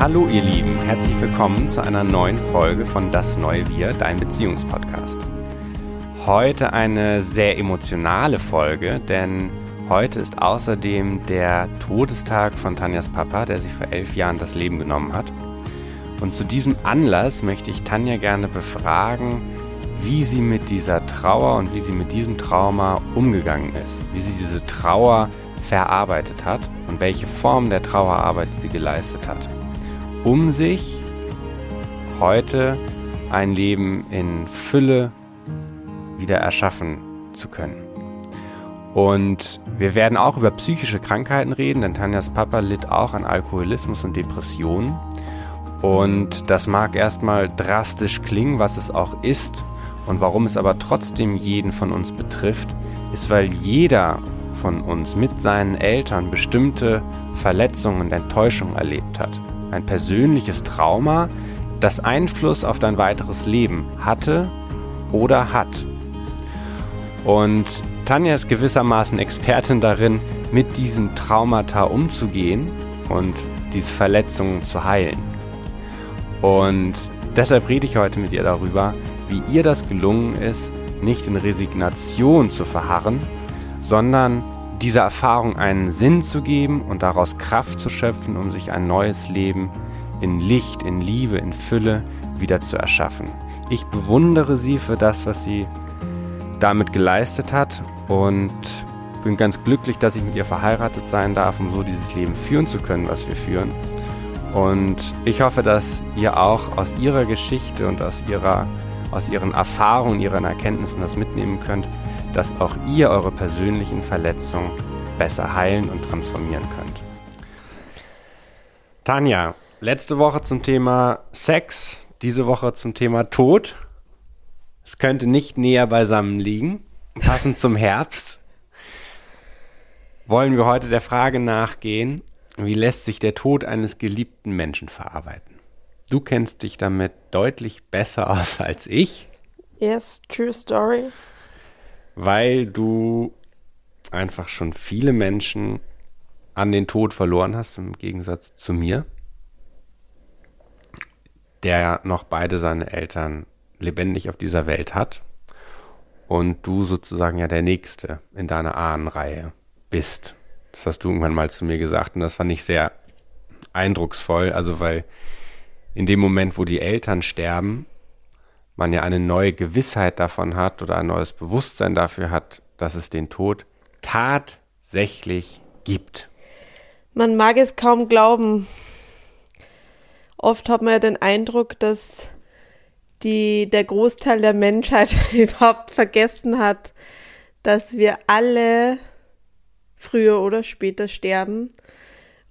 Hallo ihr Lieben, herzlich willkommen zu einer neuen Folge von Das neue Wir, dein Beziehungspodcast. Heute eine sehr emotionale Folge, denn heute ist außerdem der Todestag von Tanjas Papa, der sich vor elf Jahren das Leben genommen hat. Und zu diesem Anlass möchte ich Tanja gerne befragen, wie sie mit dieser Trauer und wie sie mit diesem Trauma umgegangen ist, wie sie diese Trauer verarbeitet hat und welche Form der Trauerarbeit sie geleistet hat, um sich heute ein Leben in Fülle wieder erschaffen zu können. Und wir werden auch über psychische Krankheiten reden, denn Tanjas Papa litt auch an Alkoholismus und Depressionen. Und das mag erstmal drastisch klingen, was es auch ist. Und warum es aber trotzdem jeden von uns betrifft, ist, weil jeder von uns mit seinen Eltern bestimmte Verletzungen und Enttäuschungen erlebt hat. Ein persönliches Trauma, das Einfluss auf dein weiteres Leben hatte oder hat. Und Tanja ist gewissermaßen Expertin darin, mit diesem Traumata umzugehen und diese Verletzungen zu heilen. Und deshalb rede ich heute mit ihr darüber, wie ihr das gelungen ist, nicht in Resignation zu verharren, sondern dieser Erfahrung einen Sinn zu geben und daraus Kraft zu schöpfen, um sich ein neues Leben in Licht, in Liebe, in Fülle wieder zu erschaffen. Ich bewundere sie für das, was sie damit geleistet hat und bin ganz glücklich, dass ich mit ihr verheiratet sein darf, um so dieses Leben führen zu können, was wir führen. Und ich hoffe, dass ihr auch aus ihrer Geschichte und aus ihrer aus ihren Erfahrungen, ihren Erkenntnissen das mitnehmen könnt, dass auch ihr eure persönlichen Verletzungen besser heilen und transformieren könnt. Tanja, letzte Woche zum Thema Sex, diese Woche zum Thema Tod. Es könnte nicht näher beisammen liegen. Passend zum Herbst wollen wir heute der Frage nachgehen, wie lässt sich der Tod eines geliebten Menschen verarbeiten? Du kennst dich damit deutlich besser aus als ich. Yes, true story weil du einfach schon viele Menschen an den Tod verloren hast, im Gegensatz zu mir, der noch beide seine Eltern lebendig auf dieser Welt hat und du sozusagen ja der Nächste in deiner Ahnenreihe bist. Das hast du irgendwann mal zu mir gesagt und das fand ich sehr eindrucksvoll, also weil in dem Moment, wo die Eltern sterben, man ja eine neue Gewissheit davon hat oder ein neues Bewusstsein dafür hat, dass es den Tod tatsächlich gibt. Man mag es kaum glauben. Oft hat man ja den Eindruck, dass die, der Großteil der Menschheit überhaupt vergessen hat, dass wir alle früher oder später sterben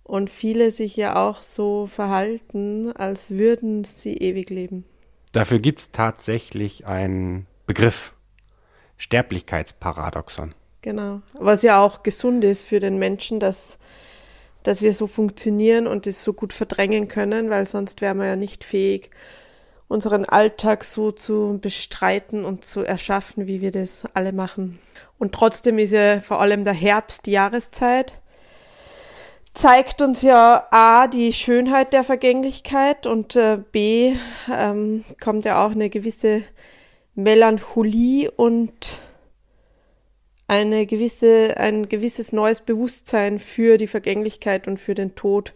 und viele sich ja auch so verhalten, als würden sie ewig leben. Dafür gibt es tatsächlich einen Begriff. Sterblichkeitsparadoxon. Genau. Was ja auch gesund ist für den Menschen, dass, dass wir so funktionieren und das so gut verdrängen können, weil sonst wären wir ja nicht fähig, unseren Alltag so zu bestreiten und zu erschaffen, wie wir das alle machen. Und trotzdem ist ja vor allem der Herbst die Jahreszeit, zeigt uns ja A, die Schönheit der Vergänglichkeit und äh, B, ähm, kommt ja auch eine gewisse Melancholie und eine gewisse, ein gewisses neues Bewusstsein für die Vergänglichkeit und für den Tod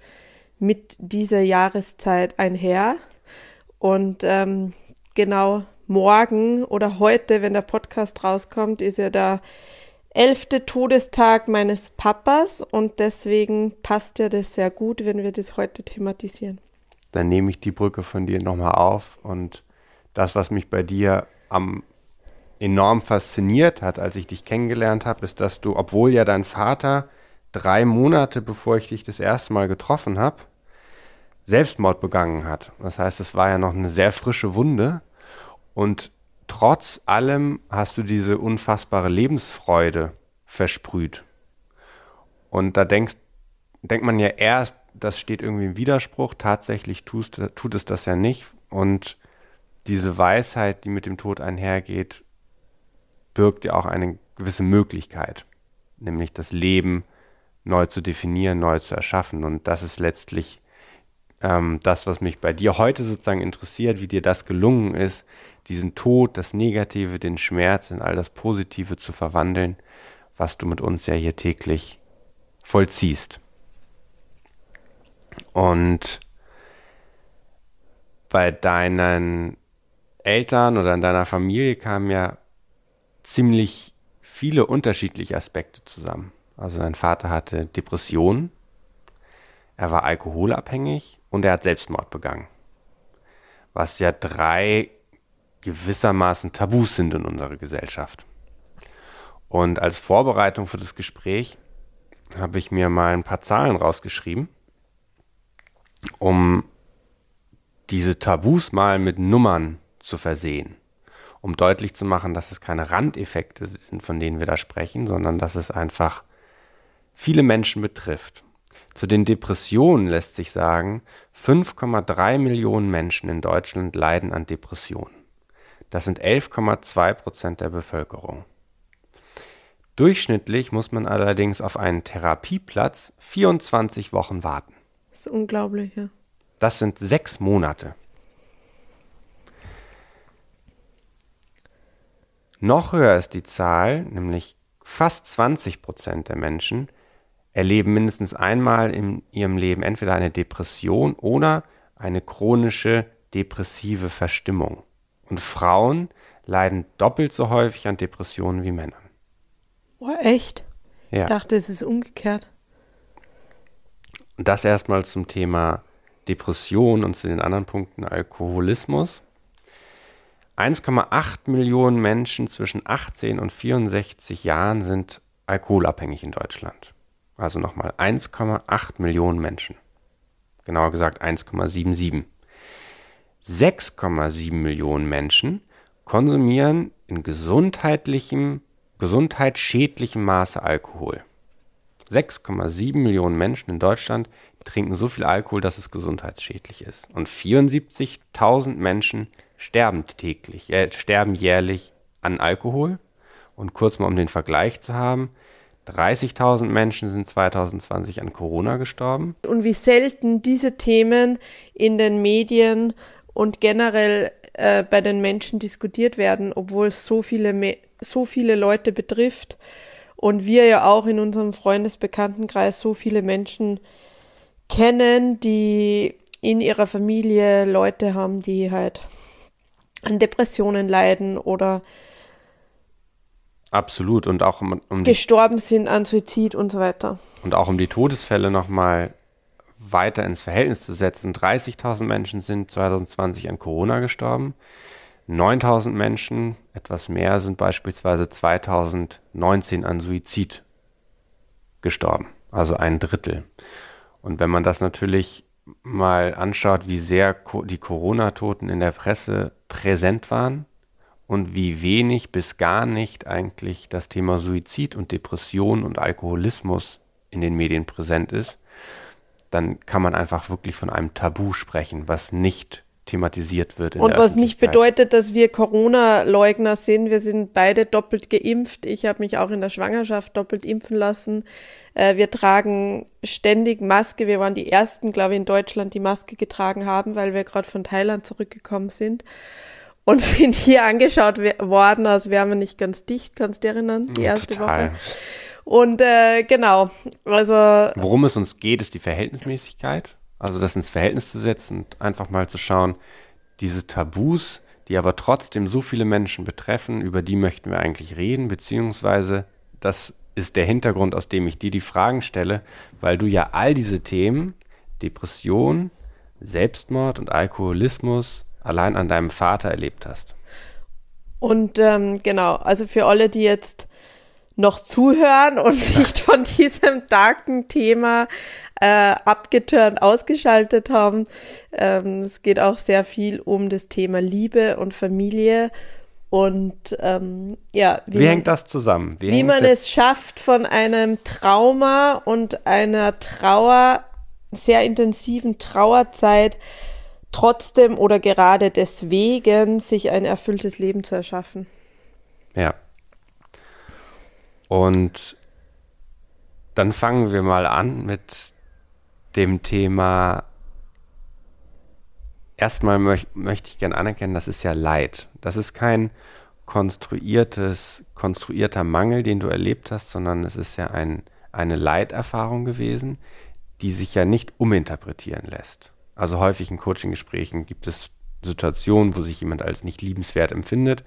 mit dieser Jahreszeit einher. Und ähm, genau morgen oder heute, wenn der Podcast rauskommt, ist ja der elfte Todestag meines Papas und deswegen passt ja das sehr gut, wenn wir das heute thematisieren. Dann nehme ich die Brücke von dir nochmal auf und das, was mich bei dir am enorm fasziniert hat, als ich dich kennengelernt habe, ist, dass du, obwohl ja dein Vater drei Monate bevor ich dich das erste Mal getroffen habe, Selbstmord begangen hat. Das heißt, es war ja noch eine sehr frische Wunde und trotz allem hast du diese unfassbare Lebensfreude versprüht. Und da denkst, denkt man ja erst, das steht irgendwie im Widerspruch, tatsächlich tust, tut es das ja nicht. Und diese Weisheit, die mit dem Tod einhergeht, birgt ja auch eine gewisse Möglichkeit, nämlich das Leben neu zu definieren, neu zu erschaffen. Und das ist letztlich ähm, das, was mich bei dir heute sozusagen interessiert, wie dir das gelungen ist, diesen Tod, das Negative, den Schmerz in all das Positive zu verwandeln, was du mit uns ja hier täglich vollziehst. Und bei deinen Eltern oder in deiner Familie kamen ja ziemlich viele unterschiedliche Aspekte zusammen. Also dein Vater hatte Depressionen, er war alkoholabhängig und er hat Selbstmord begangen. Was ja drei gewissermaßen Tabus sind in unserer Gesellschaft. Und als Vorbereitung für das Gespräch habe ich mir mal ein paar Zahlen rausgeschrieben, um diese Tabus mal mit Nummern zu versehen, um deutlich zu machen, dass es keine Randeffekte sind, von denen wir da sprechen, sondern dass es einfach viele Menschen betrifft. Zu den Depressionen lässt sich sagen, 5,3 Millionen Menschen in Deutschland leiden an Depressionen. Das sind 11,2 Prozent der Bevölkerung. Durchschnittlich muss man allerdings auf einen Therapieplatz 24 Wochen warten. Das ist unglaublich, ja. Das sind sechs Monate. Noch höher ist die Zahl, nämlich fast 20 Prozent der Menschen erleben mindestens einmal in ihrem Leben entweder eine Depression oder eine chronische depressive Verstimmung. Und Frauen leiden doppelt so häufig an Depressionen wie Männer. Oh, echt? Ja. Ich dachte, es ist umgekehrt. Und das erstmal zum Thema Depression und zu den anderen Punkten Alkoholismus. 1,8 Millionen Menschen zwischen 18 und 64 Jahren sind alkoholabhängig in Deutschland. Also nochmal 1,8 Millionen Menschen. Genauer gesagt 1,77. 6,7 Millionen Menschen konsumieren in gesundheitlichem, gesundheitsschädlichem Maße Alkohol. 6,7 Millionen Menschen in Deutschland trinken so viel Alkohol, dass es gesundheitsschädlich ist. Und 74.000 Menschen sterben täglich, äh, sterben jährlich an Alkohol. Und kurz mal um den Vergleich zu haben, 30.000 Menschen sind 2020 an Corona gestorben. Und wie selten diese Themen in den Medien und generell äh, bei den Menschen diskutiert werden, obwohl es so viele, so viele Leute betrifft und wir ja auch in unserem Freundesbekanntenkreis so viele Menschen kennen, die in ihrer Familie Leute haben, die halt an Depressionen leiden oder Absolut und auch um, um gestorben sind an Suizid und so weiter. Und auch um die Todesfälle nochmal weiter ins Verhältnis zu setzen. 30.000 Menschen sind 2020 an Corona gestorben. 9.000 Menschen, etwas mehr, sind beispielsweise 2019 an Suizid gestorben. Also ein Drittel. Und wenn man das natürlich mal anschaut, wie sehr die Corona-Toten in der Presse präsent waren, und wie wenig bis gar nicht eigentlich das Thema Suizid und Depression und Alkoholismus in den Medien präsent ist, dann kann man einfach wirklich von einem Tabu sprechen, was nicht thematisiert wird. und was nicht bedeutet, dass wir Corona-Leugner sind. Wir sind beide doppelt geimpft. Ich habe mich auch in der Schwangerschaft doppelt impfen lassen. Äh, wir tragen ständig Maske. Wir waren die ersten, glaube ich, in Deutschland, die Maske getragen haben, weil wir gerade von Thailand zurückgekommen sind und sind hier angeschaut worden, als wären wir nicht ganz dicht, kannst du dich erinnern, die erste Total. Woche. Und äh, genau, also. Worum es uns geht, ist die Verhältnismäßigkeit. Also das ins Verhältnis zu setzen und einfach mal zu schauen, diese Tabus, die aber trotzdem so viele Menschen betreffen, über die möchten wir eigentlich reden, beziehungsweise das ist der Hintergrund, aus dem ich dir die Fragen stelle, weil du ja all diese Themen, Depression, Selbstmord und Alkoholismus, allein an deinem Vater erlebt hast. Und ähm, genau, also für alle, die jetzt noch zuhören und nicht von diesem darken Thema äh, abgeturnt ausgeschaltet haben. Ähm, es geht auch sehr viel um das Thema Liebe und Familie. Und ähm, ja, wie, wie man, hängt das zusammen? Wie, wie man es schafft, von einem Trauma und einer Trauer, sehr intensiven Trauerzeit, trotzdem oder gerade deswegen sich ein erfülltes Leben zu erschaffen. Ja. Und dann fangen wir mal an mit dem Thema erstmal möch, möchte ich gerne anerkennen, das ist ja Leid. Das ist kein konstruiertes, konstruierter Mangel, den du erlebt hast, sondern es ist ja ein, eine Leiterfahrung gewesen, die sich ja nicht uminterpretieren lässt. Also häufig in Coaching-Gesprächen gibt es Situationen, wo sich jemand als nicht liebenswert empfindet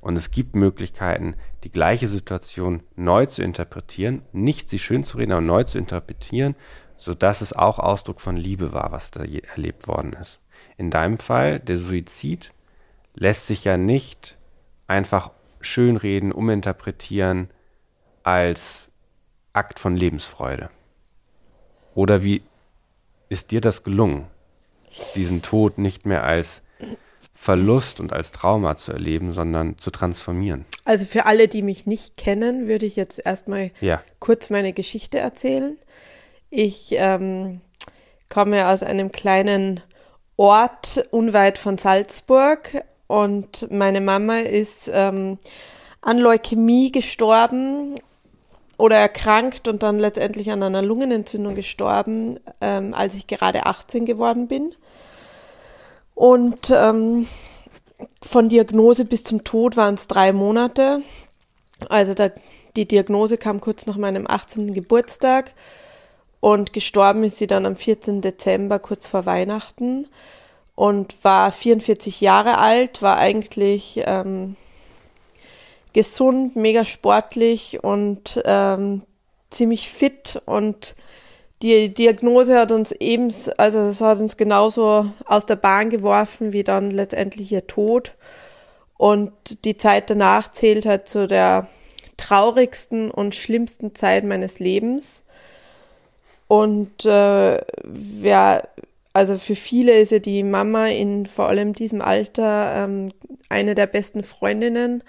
und es gibt Möglichkeiten, die gleiche Situation neu zu interpretieren, nicht sie schön zu reden, aber neu zu interpretieren, sodass es auch Ausdruck von Liebe war, was da erlebt worden ist. In deinem Fall, der Suizid, lässt sich ja nicht einfach schönreden, uminterpretieren als Akt von Lebensfreude. Oder wie ist dir das gelungen, diesen Tod nicht mehr als Verlust und als Trauma zu erleben, sondern zu transformieren? Also für alle, die mich nicht kennen, würde ich jetzt erstmal ja. kurz meine Geschichte erzählen. Ich ähm, komme aus einem kleinen Ort unweit von Salzburg und meine Mama ist ähm, an Leukämie gestorben oder erkrankt und dann letztendlich an einer Lungenentzündung gestorben, ähm, als ich gerade 18 geworden bin. Und ähm, von Diagnose bis zum Tod waren es drei Monate. Also da, die Diagnose kam kurz nach meinem 18. Geburtstag und gestorben ist sie dann am 14. Dezember, kurz vor Weihnachten und war 44 Jahre alt, war eigentlich ähm, gesund, mega sportlich und ähm, ziemlich fit und die Diagnose hat uns eben, also es hat uns genauso aus der Bahn geworfen wie dann letztendlich ihr Tod. Und die Zeit danach zählt halt zu der traurigsten und schlimmsten Zeit meines Lebens. Und äh, ja, also für viele ist ja die Mama in vor allem diesem Alter ähm, eine der besten Freundinnen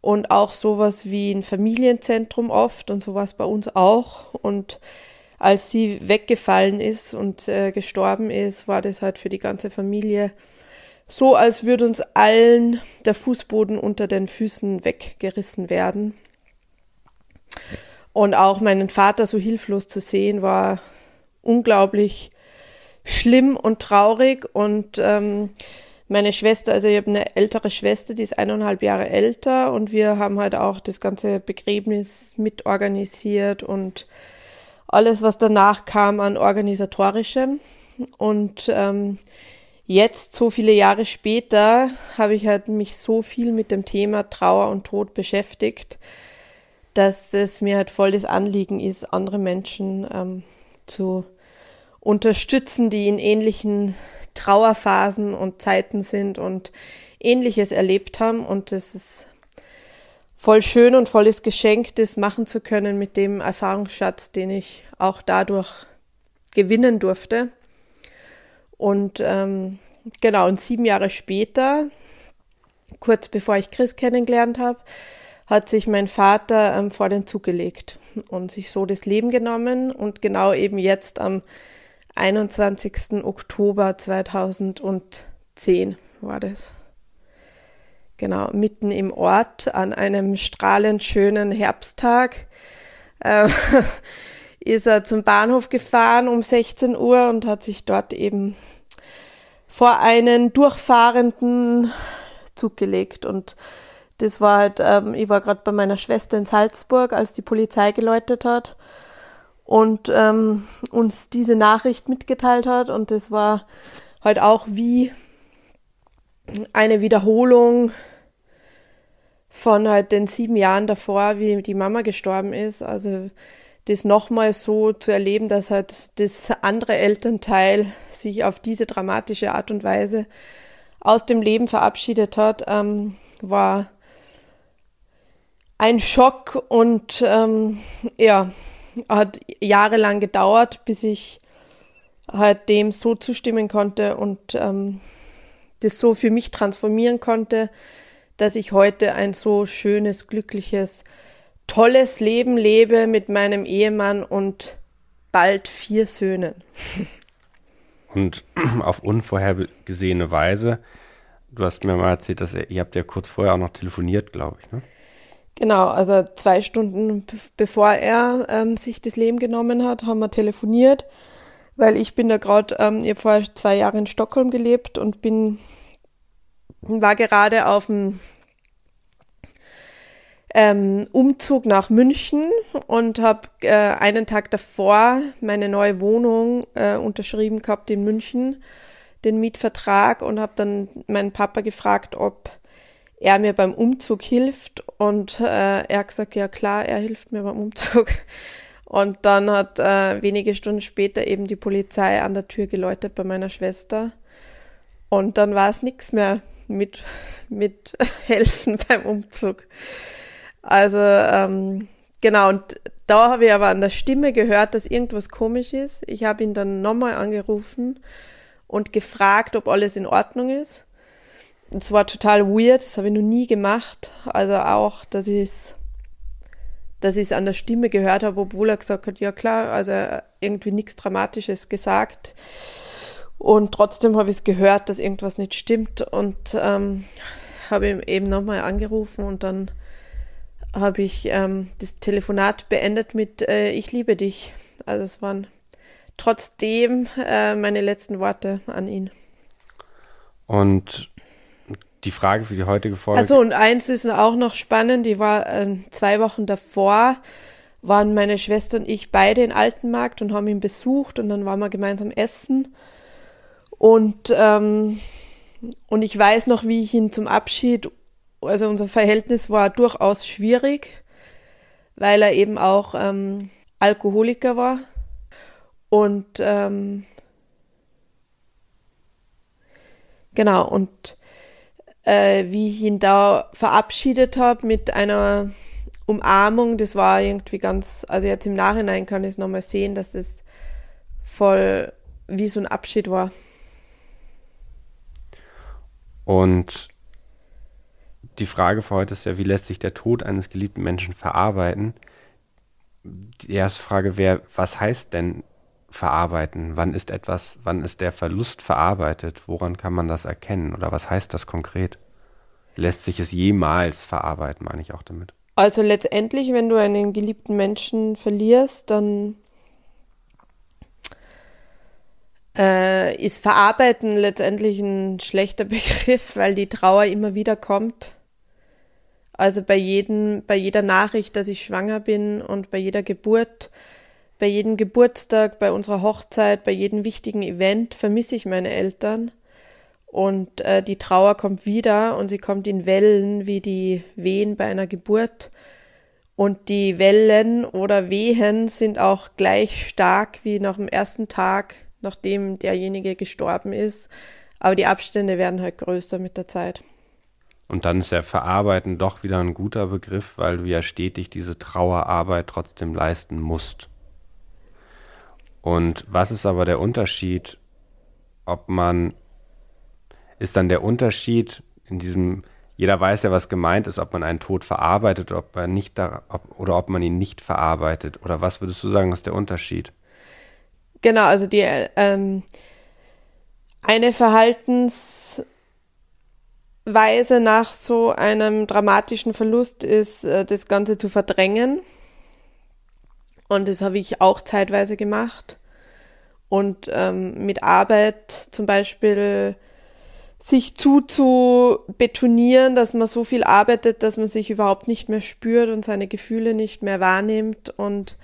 und auch sowas wie ein Familienzentrum oft und sowas bei uns auch. Und als sie weggefallen ist und äh, gestorben ist, war das halt für die ganze Familie so, als würde uns allen der Fußboden unter den Füßen weggerissen werden. Und auch meinen Vater so hilflos zu sehen, war unglaublich schlimm und traurig und ähm, meine Schwester, also ich habe eine ältere Schwester, die ist eineinhalb Jahre älter und wir haben halt auch das ganze Begräbnis mitorganisiert und alles, was danach kam an organisatorischem. Und ähm, jetzt, so viele Jahre später, habe ich halt mich so viel mit dem Thema Trauer und Tod beschäftigt, dass es mir halt voll das Anliegen ist, andere Menschen ähm, zu unterstützen, die in ähnlichen Trauerphasen und Zeiten sind und ähnliches erlebt haben. Und es ist voll schön und volles Geschenk, das machen zu können mit dem Erfahrungsschatz, den ich auch dadurch gewinnen durfte. Und ähm, genau, und sieben Jahre später, kurz bevor ich Chris kennengelernt habe, hat sich mein Vater ähm, vor den Zug gelegt und sich so das Leben genommen und genau eben jetzt am 21. Oktober 2010 war das. Genau, mitten im Ort an einem strahlend schönen Herbsttag äh, ist er zum Bahnhof gefahren um 16 Uhr und hat sich dort eben vor einen durchfahrenden Zug gelegt. Und das war halt, ähm, ich war gerade bei meiner Schwester in Salzburg, als die Polizei geläutet hat und ähm, uns diese Nachricht mitgeteilt hat. Und das war halt auch wie eine Wiederholung von halt den sieben Jahren davor, wie die Mama gestorben ist. Also das nochmal so zu erleben, dass halt das andere Elternteil sich auf diese dramatische Art und Weise aus dem Leben verabschiedet hat, ähm, war ein Schock und ähm, ja, hat jahrelang gedauert, bis ich halt dem so zustimmen konnte und ähm, das so für mich transformieren konnte, dass ich heute ein so schönes, glückliches, tolles Leben lebe mit meinem Ehemann und bald vier Söhnen. Und auf unvorhergesehene Weise, du hast mir mal erzählt, dass ihr, ihr habt ja kurz vorher auch noch telefoniert, glaube ich, ne? Genau, also zwei Stunden bevor er ähm, sich das Leben genommen hat, haben wir telefoniert. weil ich bin da gerade, ähm, ich habe vorher zwei Jahre in Stockholm gelebt und bin, war gerade auf dem ähm, Umzug nach München und habe äh, einen Tag davor meine neue Wohnung äh, unterschrieben gehabt in München, den Mietvertrag und habe dann meinen Papa gefragt, ob er mir beim Umzug hilft und äh, er hat gesagt, ja klar, er hilft mir beim Umzug. Und dann hat äh, wenige Stunden später eben die Polizei an der Tür geläutet bei meiner Schwester. Und dann war es nichts mehr mit, mit helfen beim Umzug. Also ähm, genau, und da habe ich aber an der Stimme gehört, dass irgendwas komisch ist. Ich habe ihn dann nochmal angerufen und gefragt, ob alles in Ordnung ist. Es war total weird, das habe ich noch nie gemacht. Also auch, dass ich es dass ich es an der Stimme gehört habe, obwohl er gesagt hat, ja klar, also irgendwie nichts Dramatisches gesagt. Und trotzdem habe ich es gehört, dass irgendwas nicht stimmt und ähm, habe ihn eben nochmal angerufen und dann habe ich ähm, das Telefonat beendet mit äh, Ich liebe dich. Also es waren trotzdem äh, meine letzten Worte an ihn. Und die Frage für die heutige Folge. Also und eins ist auch noch spannend, die war äh, zwei Wochen davor, waren meine Schwester und ich beide in Altenmarkt und haben ihn besucht und dann waren wir gemeinsam essen. Und, ähm, und ich weiß noch, wie ich ihn zum Abschied also unser Verhältnis war durchaus schwierig, weil er eben auch ähm, Alkoholiker war. Und ähm, genau, und äh, wie ich ihn da verabschiedet habe mit einer Umarmung, das war irgendwie ganz, also jetzt im Nachhinein kann ich es nochmal sehen, dass das voll wie so ein Abschied war. Und die Frage für heute ist ja, wie lässt sich der Tod eines geliebten Menschen verarbeiten? Die erste Frage wäre, was heißt denn verarbeiten? Wann ist etwas, wann ist der Verlust verarbeitet? Woran kann man das erkennen? Oder was heißt das konkret? Lässt sich es jemals verarbeiten, meine ich auch damit? Also letztendlich, wenn du einen geliebten Menschen verlierst, dann äh, ist Verarbeiten letztendlich ein schlechter Begriff, weil die Trauer immer wieder kommt. Also bei jedem, bei jeder Nachricht, dass ich schwanger bin und bei jeder Geburt, bei jedem Geburtstag, bei unserer Hochzeit, bei jedem wichtigen Event vermisse ich meine Eltern. Und äh, die Trauer kommt wieder und sie kommt in Wellen wie die Wehen bei einer Geburt. Und die Wellen oder Wehen sind auch gleich stark wie nach dem ersten Tag, nachdem derjenige gestorben ist. Aber die Abstände werden halt größer mit der Zeit. Und dann ist ja Verarbeiten doch wieder ein guter Begriff, weil du ja stetig diese Trauerarbeit trotzdem leisten musst. Und was ist aber der Unterschied, ob man, ist dann der Unterschied in diesem, jeder weiß ja, was gemeint ist, ob man einen Tod verarbeitet ob man nicht da, ob, oder ob man ihn nicht verarbeitet. Oder was würdest du sagen, ist der Unterschied? Genau, also die ähm, eine Verhaltens Weise nach so einem dramatischen Verlust ist, äh, das Ganze zu verdrängen. Und das habe ich auch zeitweise gemacht. Und ähm, mit Arbeit zum Beispiel sich zu zu betonieren, dass man so viel arbeitet, dass man sich überhaupt nicht mehr spürt und seine Gefühle nicht mehr wahrnimmt und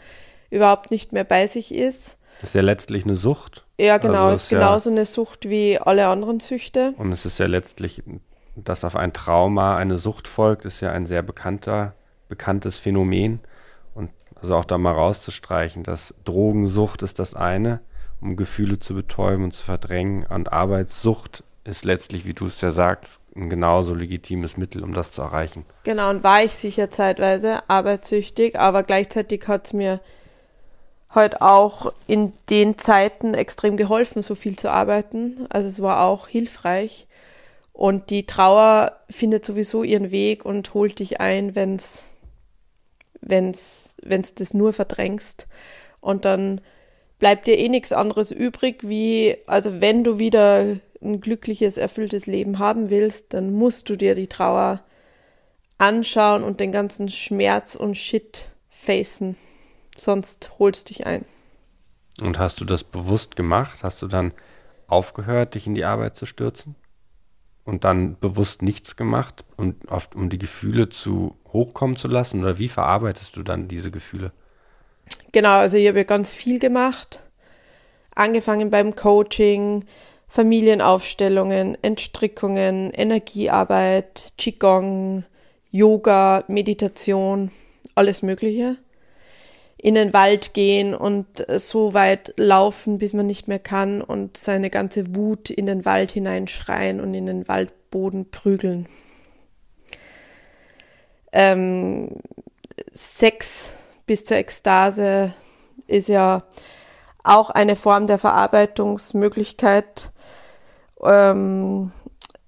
überhaupt nicht mehr bei sich ist. Das ist ja letztlich eine Sucht. Ja, genau, also ist genauso ja, eine Sucht wie alle anderen Süchte. Und es ist ja letztlich dass auf ein Trauma eine Sucht folgt, ist ja ein sehr bekannter, bekanntes Phänomen. Und also auch da mal rauszustreichen, dass Drogensucht ist das eine, um Gefühle zu betäuben und zu verdrängen. Und Arbeitssucht ist letztlich, wie du es ja sagst, ein genauso legitimes Mittel, um das zu erreichen. Genau, und war ich sicher zeitweise arbeitssüchtig, aber gleichzeitig hat es mir heute auch in den Zeiten extrem geholfen, so viel zu arbeiten. Also es war auch hilfreich. Und die Trauer findet sowieso ihren Weg und holt dich ein, wenn's, wenn's, wenn's das nur verdrängst. Und dann bleibt dir eh nichts anderes übrig, wie, also wenn du wieder ein glückliches, erfülltes Leben haben willst, dann musst du dir die Trauer anschauen und den ganzen Schmerz und Shit facen. Sonst holst dich ein. Und hast du das bewusst gemacht? Hast du dann aufgehört, dich in die Arbeit zu stürzen? Und dann bewusst nichts gemacht, und oft, um die Gefühle zu hochkommen zu lassen? Oder wie verarbeitest du dann diese Gefühle? Genau, also ich habe ja ganz viel gemacht. Angefangen beim Coaching, Familienaufstellungen, Entstrickungen, Energiearbeit, Qigong, Yoga, Meditation, alles Mögliche in den Wald gehen und so weit laufen, bis man nicht mehr kann und seine ganze Wut in den Wald hineinschreien und in den Waldboden prügeln. Ähm, Sex bis zur Ekstase ist ja auch eine Form der Verarbeitungsmöglichkeit, ähm,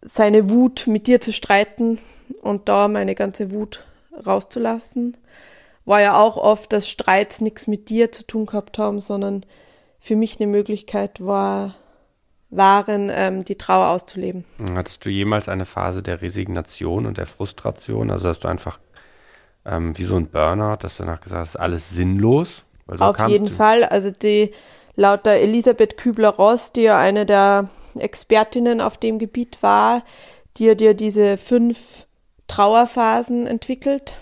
seine Wut mit dir zu streiten und da meine ganze Wut rauszulassen war ja auch oft, dass Streits nichts mit dir zu tun gehabt haben, sondern für mich eine Möglichkeit war, waren, ähm, die Trauer auszuleben. Hattest du jemals eine Phase der Resignation und der Frustration? Also hast du einfach ähm, wie so ein Burner, dass du danach gesagt hast, alles sinnlos? So Auf jeden Fall. Also die laut der Elisabeth Kübler-Ross, die ja eine der Expertinnen auf dem Gebiet war, die hat ja diese fünf Trauerphasen entwickelt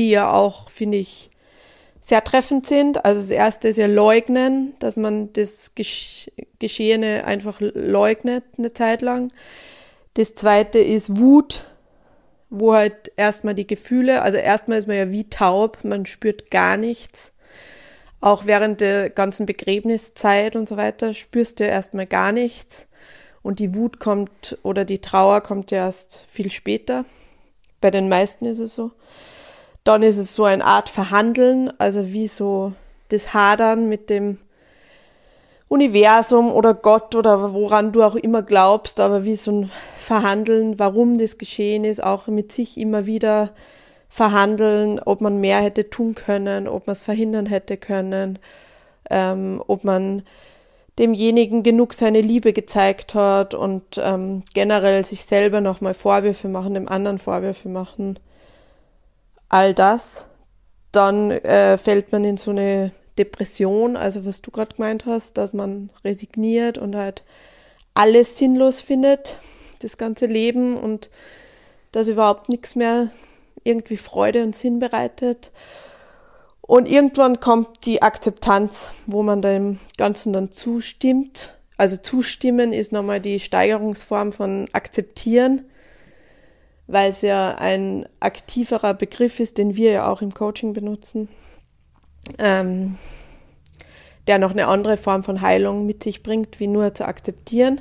die ja auch, finde ich, sehr treffend sind. Also das erste ist ja leugnen, dass man das Gesch Geschehene einfach leugnet eine Zeit lang. Das zweite ist Wut, wo halt erstmal die Gefühle, also erstmal ist man ja wie taub, man spürt gar nichts. Auch während der ganzen Begräbniszeit und so weiter spürst du ja erstmal gar nichts. Und die Wut kommt oder die Trauer kommt ja erst viel später. Bei den meisten ist es so. Dann ist es so eine Art Verhandeln, also wie so das Hadern mit dem Universum oder Gott oder woran du auch immer glaubst, aber wie so ein Verhandeln, warum das geschehen ist, auch mit sich immer wieder verhandeln, ob man mehr hätte tun können, ob man es verhindern hätte können, ähm, ob man demjenigen genug seine Liebe gezeigt hat und ähm, generell sich selber nochmal Vorwürfe machen, dem anderen Vorwürfe machen all das, dann äh, fällt man in so eine Depression, also was du gerade gemeint hast, dass man resigniert und halt alles sinnlos findet, das ganze Leben und dass überhaupt nichts mehr irgendwie Freude und Sinn bereitet. Und irgendwann kommt die Akzeptanz, wo man dem Ganzen dann zustimmt. Also zustimmen ist nochmal die Steigerungsform von akzeptieren weil es ja ein aktiverer Begriff ist, den wir ja auch im Coaching benutzen, ähm, der noch eine andere Form von Heilung mit sich bringt, wie nur zu akzeptieren.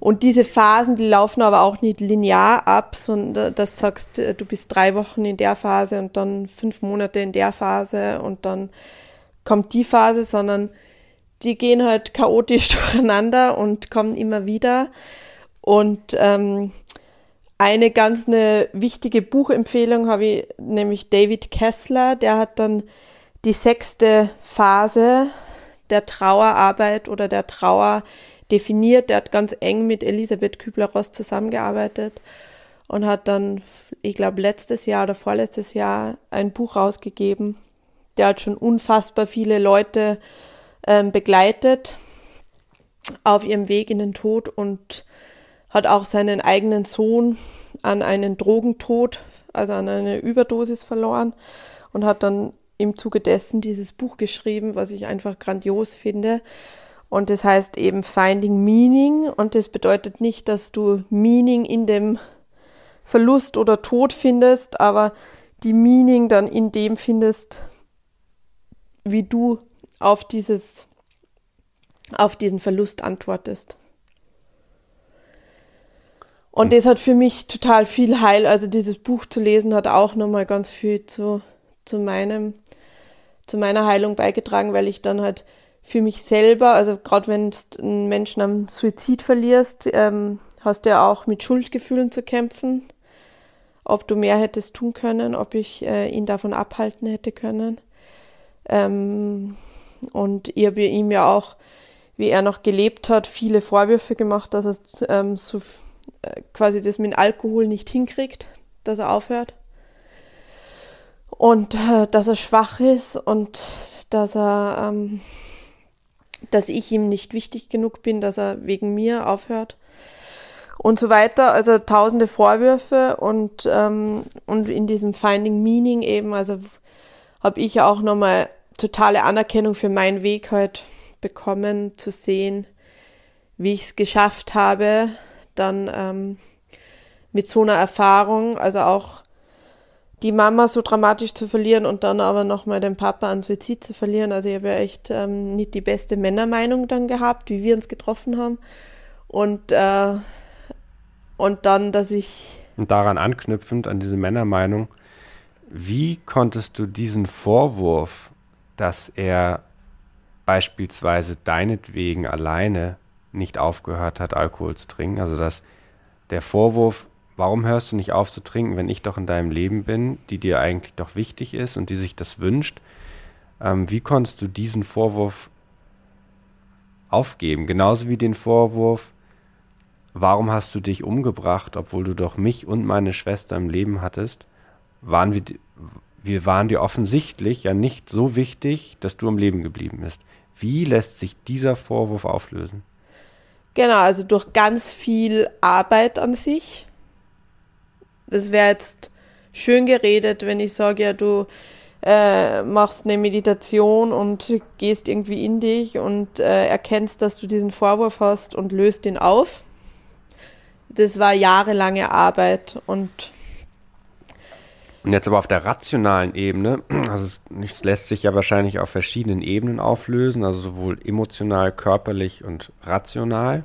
Und diese Phasen, die laufen aber auch nicht linear ab, sondern das sagst, du bist drei Wochen in der Phase und dann fünf Monate in der Phase und dann kommt die Phase, sondern die gehen halt chaotisch durcheinander und kommen immer wieder. Und ähm, eine ganz eine wichtige Buchempfehlung habe ich, nämlich David Kessler, der hat dann die sechste Phase der Trauerarbeit oder der Trauer definiert. Der hat ganz eng mit Elisabeth Kübler-Ross zusammengearbeitet und hat dann, ich glaube, letztes Jahr oder vorletztes Jahr ein Buch rausgegeben. Der hat schon unfassbar viele Leute ähm, begleitet auf ihrem Weg in den Tod und hat auch seinen eigenen Sohn an einen Drogentod, also an eine Überdosis verloren und hat dann im Zuge dessen dieses Buch geschrieben, was ich einfach grandios finde. Und das heißt eben Finding Meaning. Und das bedeutet nicht, dass du Meaning in dem Verlust oder Tod findest, aber die Meaning dann in dem findest, wie du auf dieses, auf diesen Verlust antwortest. Und mhm. das hat für mich total viel Heil, also dieses Buch zu lesen hat auch nochmal ganz viel zu, zu meinem, zu meiner Heilung beigetragen, weil ich dann halt für mich selber, also gerade wenn du einen Menschen am Suizid verlierst, ähm, hast du ja auch mit Schuldgefühlen zu kämpfen, ob du mehr hättest tun können, ob ich äh, ihn davon abhalten hätte können. Ähm, und ich habe ihm ja auch, wie er noch gelebt hat, viele Vorwürfe gemacht, dass er ähm, so quasi das mit Alkohol nicht hinkriegt, dass er aufhört. Und äh, dass er schwach ist und dass er, ähm, dass ich ihm nicht wichtig genug bin, dass er wegen mir aufhört und so weiter. Also tausende Vorwürfe und, ähm, und in diesem Finding Meaning eben, also habe ich auch nochmal totale Anerkennung für meinen Weg halt bekommen, zu sehen, wie ich es geschafft habe, dann ähm, mit so einer Erfahrung, also auch die Mama so dramatisch zu verlieren und dann aber nochmal den Papa an Suizid zu verlieren. Also ich habe ja echt ähm, nicht die beste Männermeinung dann gehabt, wie wir uns getroffen haben. Und, äh, und dann, dass ich. Und daran anknüpfend, an diese Männermeinung, wie konntest du diesen Vorwurf, dass er beispielsweise deinetwegen alleine nicht aufgehört hat, Alkohol zu trinken, also dass der Vorwurf, warum hörst du nicht auf zu trinken, wenn ich doch in deinem Leben bin, die dir eigentlich doch wichtig ist und die sich das wünscht, ähm, wie konntest du diesen Vorwurf aufgeben? Genauso wie den Vorwurf, warum hast du dich umgebracht, obwohl du doch mich und meine Schwester im Leben hattest? Waren wir, wir waren dir offensichtlich ja nicht so wichtig, dass du im Leben geblieben bist. Wie lässt sich dieser Vorwurf auflösen? Genau, also durch ganz viel Arbeit an sich. Das wäre jetzt schön geredet, wenn ich sage, ja, du äh, machst eine Meditation und gehst irgendwie in dich und äh, erkennst, dass du diesen Vorwurf hast und löst ihn auf. Das war jahrelange Arbeit und und jetzt aber auf der rationalen Ebene, also es lässt sich ja wahrscheinlich auf verschiedenen Ebenen auflösen, also sowohl emotional, körperlich und rational.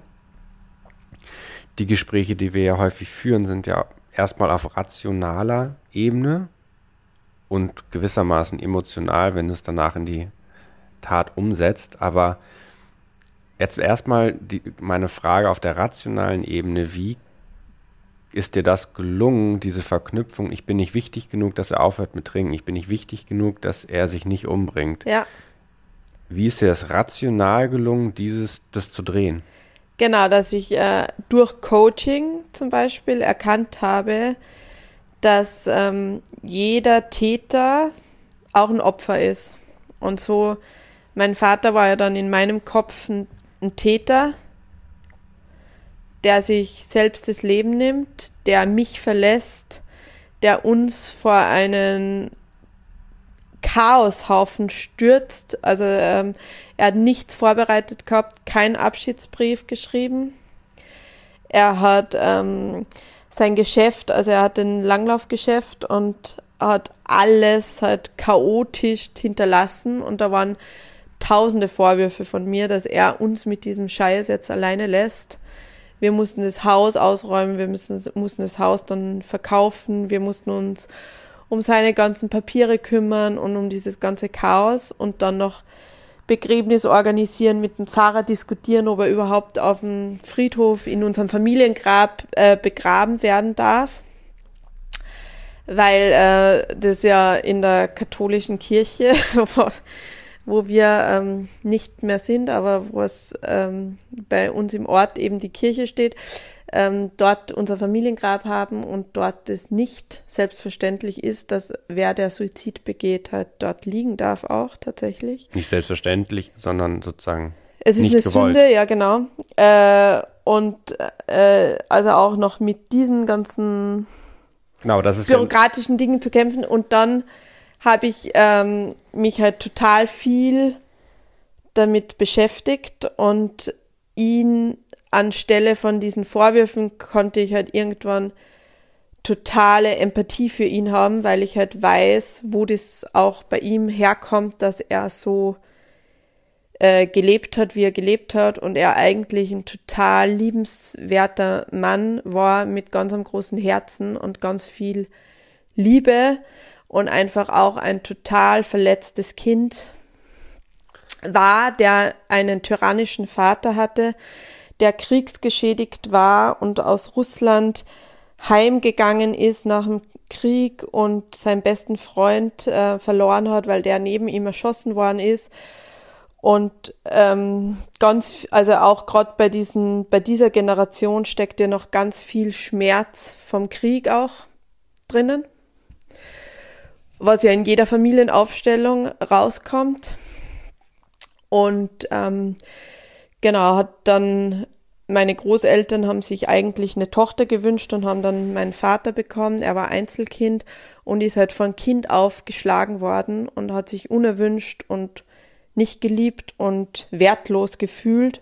Die Gespräche, die wir ja häufig führen, sind ja erstmal auf rationaler Ebene und gewissermaßen emotional, wenn du es danach in die Tat umsetzt. Aber jetzt erstmal meine Frage auf der rationalen Ebene, wie ist dir das gelungen, diese Verknüpfung, ich bin nicht wichtig genug, dass er aufhört mit Trinken, ich bin nicht wichtig genug, dass er sich nicht umbringt. Ja. Wie ist dir das rational gelungen, dieses, das zu drehen? Genau, dass ich äh, durch Coaching zum Beispiel erkannt habe, dass ähm, jeder Täter auch ein Opfer ist. Und so, mein Vater war ja dann in meinem Kopf ein, ein Täter, der sich selbst das Leben nimmt, der mich verlässt, der uns vor einen Chaoshaufen stürzt. Also ähm, er hat nichts vorbereitet gehabt, keinen Abschiedsbrief geschrieben. Er hat ähm, sein Geschäft, also er hat ein Langlaufgeschäft und hat alles halt chaotisch hinterlassen und da waren tausende Vorwürfe von mir, dass er uns mit diesem Scheiß jetzt alleine lässt. Wir mussten das Haus ausräumen, wir müssen, mussten das Haus dann verkaufen, wir mussten uns um seine ganzen Papiere kümmern und um dieses ganze Chaos und dann noch Begräbnis organisieren, mit dem Pfarrer diskutieren, ob er überhaupt auf dem Friedhof in unserem Familiengrab äh, begraben werden darf. Weil äh, das ja in der katholischen Kirche, wo wir ähm, nicht mehr sind, aber wo es ähm, bei uns im Ort eben die Kirche steht, ähm, dort unser Familiengrab haben und dort es nicht selbstverständlich ist, dass wer der Suizid begeht, halt dort liegen darf auch tatsächlich. Nicht selbstverständlich, sondern sozusagen. Es ist nicht eine gewollt. Sünde, ja genau. Äh, und äh, also auch noch mit diesen ganzen Genau, bürokratischen ja Dingen zu kämpfen und dann habe ich ähm, mich halt total viel damit beschäftigt und ihn anstelle von diesen Vorwürfen konnte ich halt irgendwann totale Empathie für ihn haben, weil ich halt weiß, wo das auch bei ihm herkommt, dass er so äh, gelebt hat, wie er gelebt hat und er eigentlich ein total liebenswerter Mann war mit ganz einem großen Herzen und ganz viel Liebe und einfach auch ein total verletztes Kind war, der einen tyrannischen Vater hatte, der kriegsgeschädigt war und aus Russland heimgegangen ist nach dem Krieg und seinen besten Freund äh, verloren hat, weil der neben ihm erschossen worden ist. Und ähm, ganz, also auch gerade bei diesen, bei dieser Generation steckt ja noch ganz viel Schmerz vom Krieg auch drinnen was ja in jeder Familienaufstellung rauskommt. Und ähm, genau, hat dann meine Großeltern haben sich eigentlich eine Tochter gewünscht und haben dann meinen Vater bekommen. Er war Einzelkind und ist halt von Kind auf geschlagen worden und hat sich unerwünscht und nicht geliebt und wertlos gefühlt.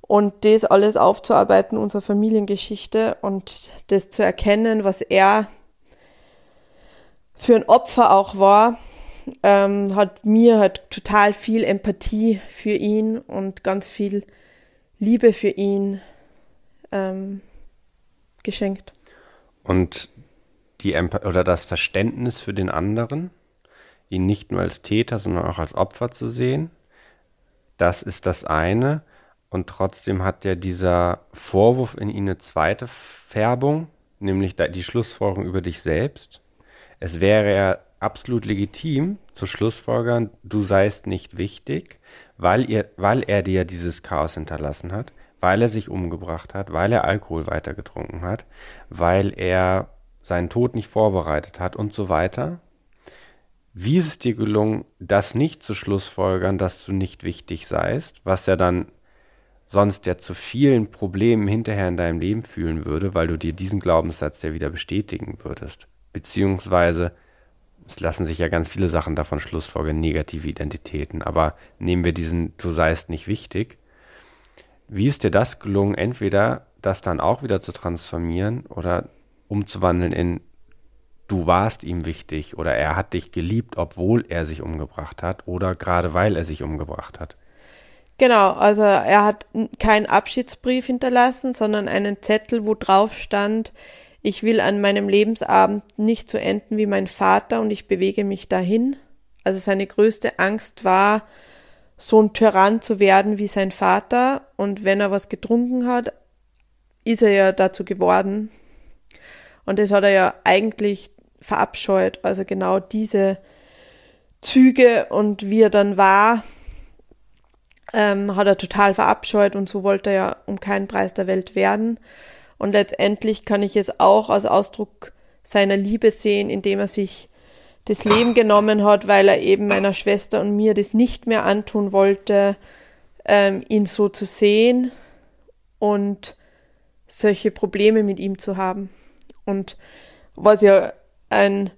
Und das alles aufzuarbeiten, unsere Familiengeschichte und das zu erkennen, was er für ein Opfer auch war, ähm, hat mir halt total viel Empathie für ihn und ganz viel Liebe für ihn ähm, geschenkt. Und die Emp oder das Verständnis für den anderen, ihn nicht nur als Täter, sondern auch als Opfer zu sehen, das ist das eine. Und trotzdem hat ja dieser Vorwurf in ihn eine zweite Färbung, nämlich die Schlussfolgerung über dich selbst. Es wäre ja absolut legitim zu schlussfolgern, du seist nicht wichtig, weil, ihr, weil er dir dieses Chaos hinterlassen hat, weil er sich umgebracht hat, weil er Alkohol weitergetrunken hat, weil er seinen Tod nicht vorbereitet hat und so weiter. Wie ist es dir gelungen, das nicht zu schlussfolgern, dass du nicht wichtig seist, was ja dann sonst ja zu vielen Problemen hinterher in deinem Leben fühlen würde, weil du dir diesen Glaubenssatz ja wieder bestätigen würdest. Beziehungsweise es lassen sich ja ganz viele Sachen davon schlussfolgern, negative Identitäten. Aber nehmen wir diesen, du seist nicht wichtig. Wie ist dir das gelungen, entweder das dann auch wieder zu transformieren oder umzuwandeln in, du warst ihm wichtig oder er hat dich geliebt, obwohl er sich umgebracht hat oder gerade weil er sich umgebracht hat? Genau, also er hat keinen Abschiedsbrief hinterlassen, sondern einen Zettel, wo drauf stand, ich will an meinem Lebensabend nicht so enden wie mein Vater und ich bewege mich dahin. Also seine größte Angst war, so ein Tyrann zu werden wie sein Vater. Und wenn er was getrunken hat, ist er ja dazu geworden. Und das hat er ja eigentlich verabscheut. Also genau diese Züge und wie er dann war, ähm, hat er total verabscheut und so wollte er ja um keinen Preis der Welt werden. Und letztendlich kann ich es auch als Ausdruck seiner Liebe sehen, indem er sich das Leben genommen hat, weil er eben meiner Schwester und mir das nicht mehr antun wollte, ähm, ihn so zu sehen und solche Probleme mit ihm zu haben. Und was ja ein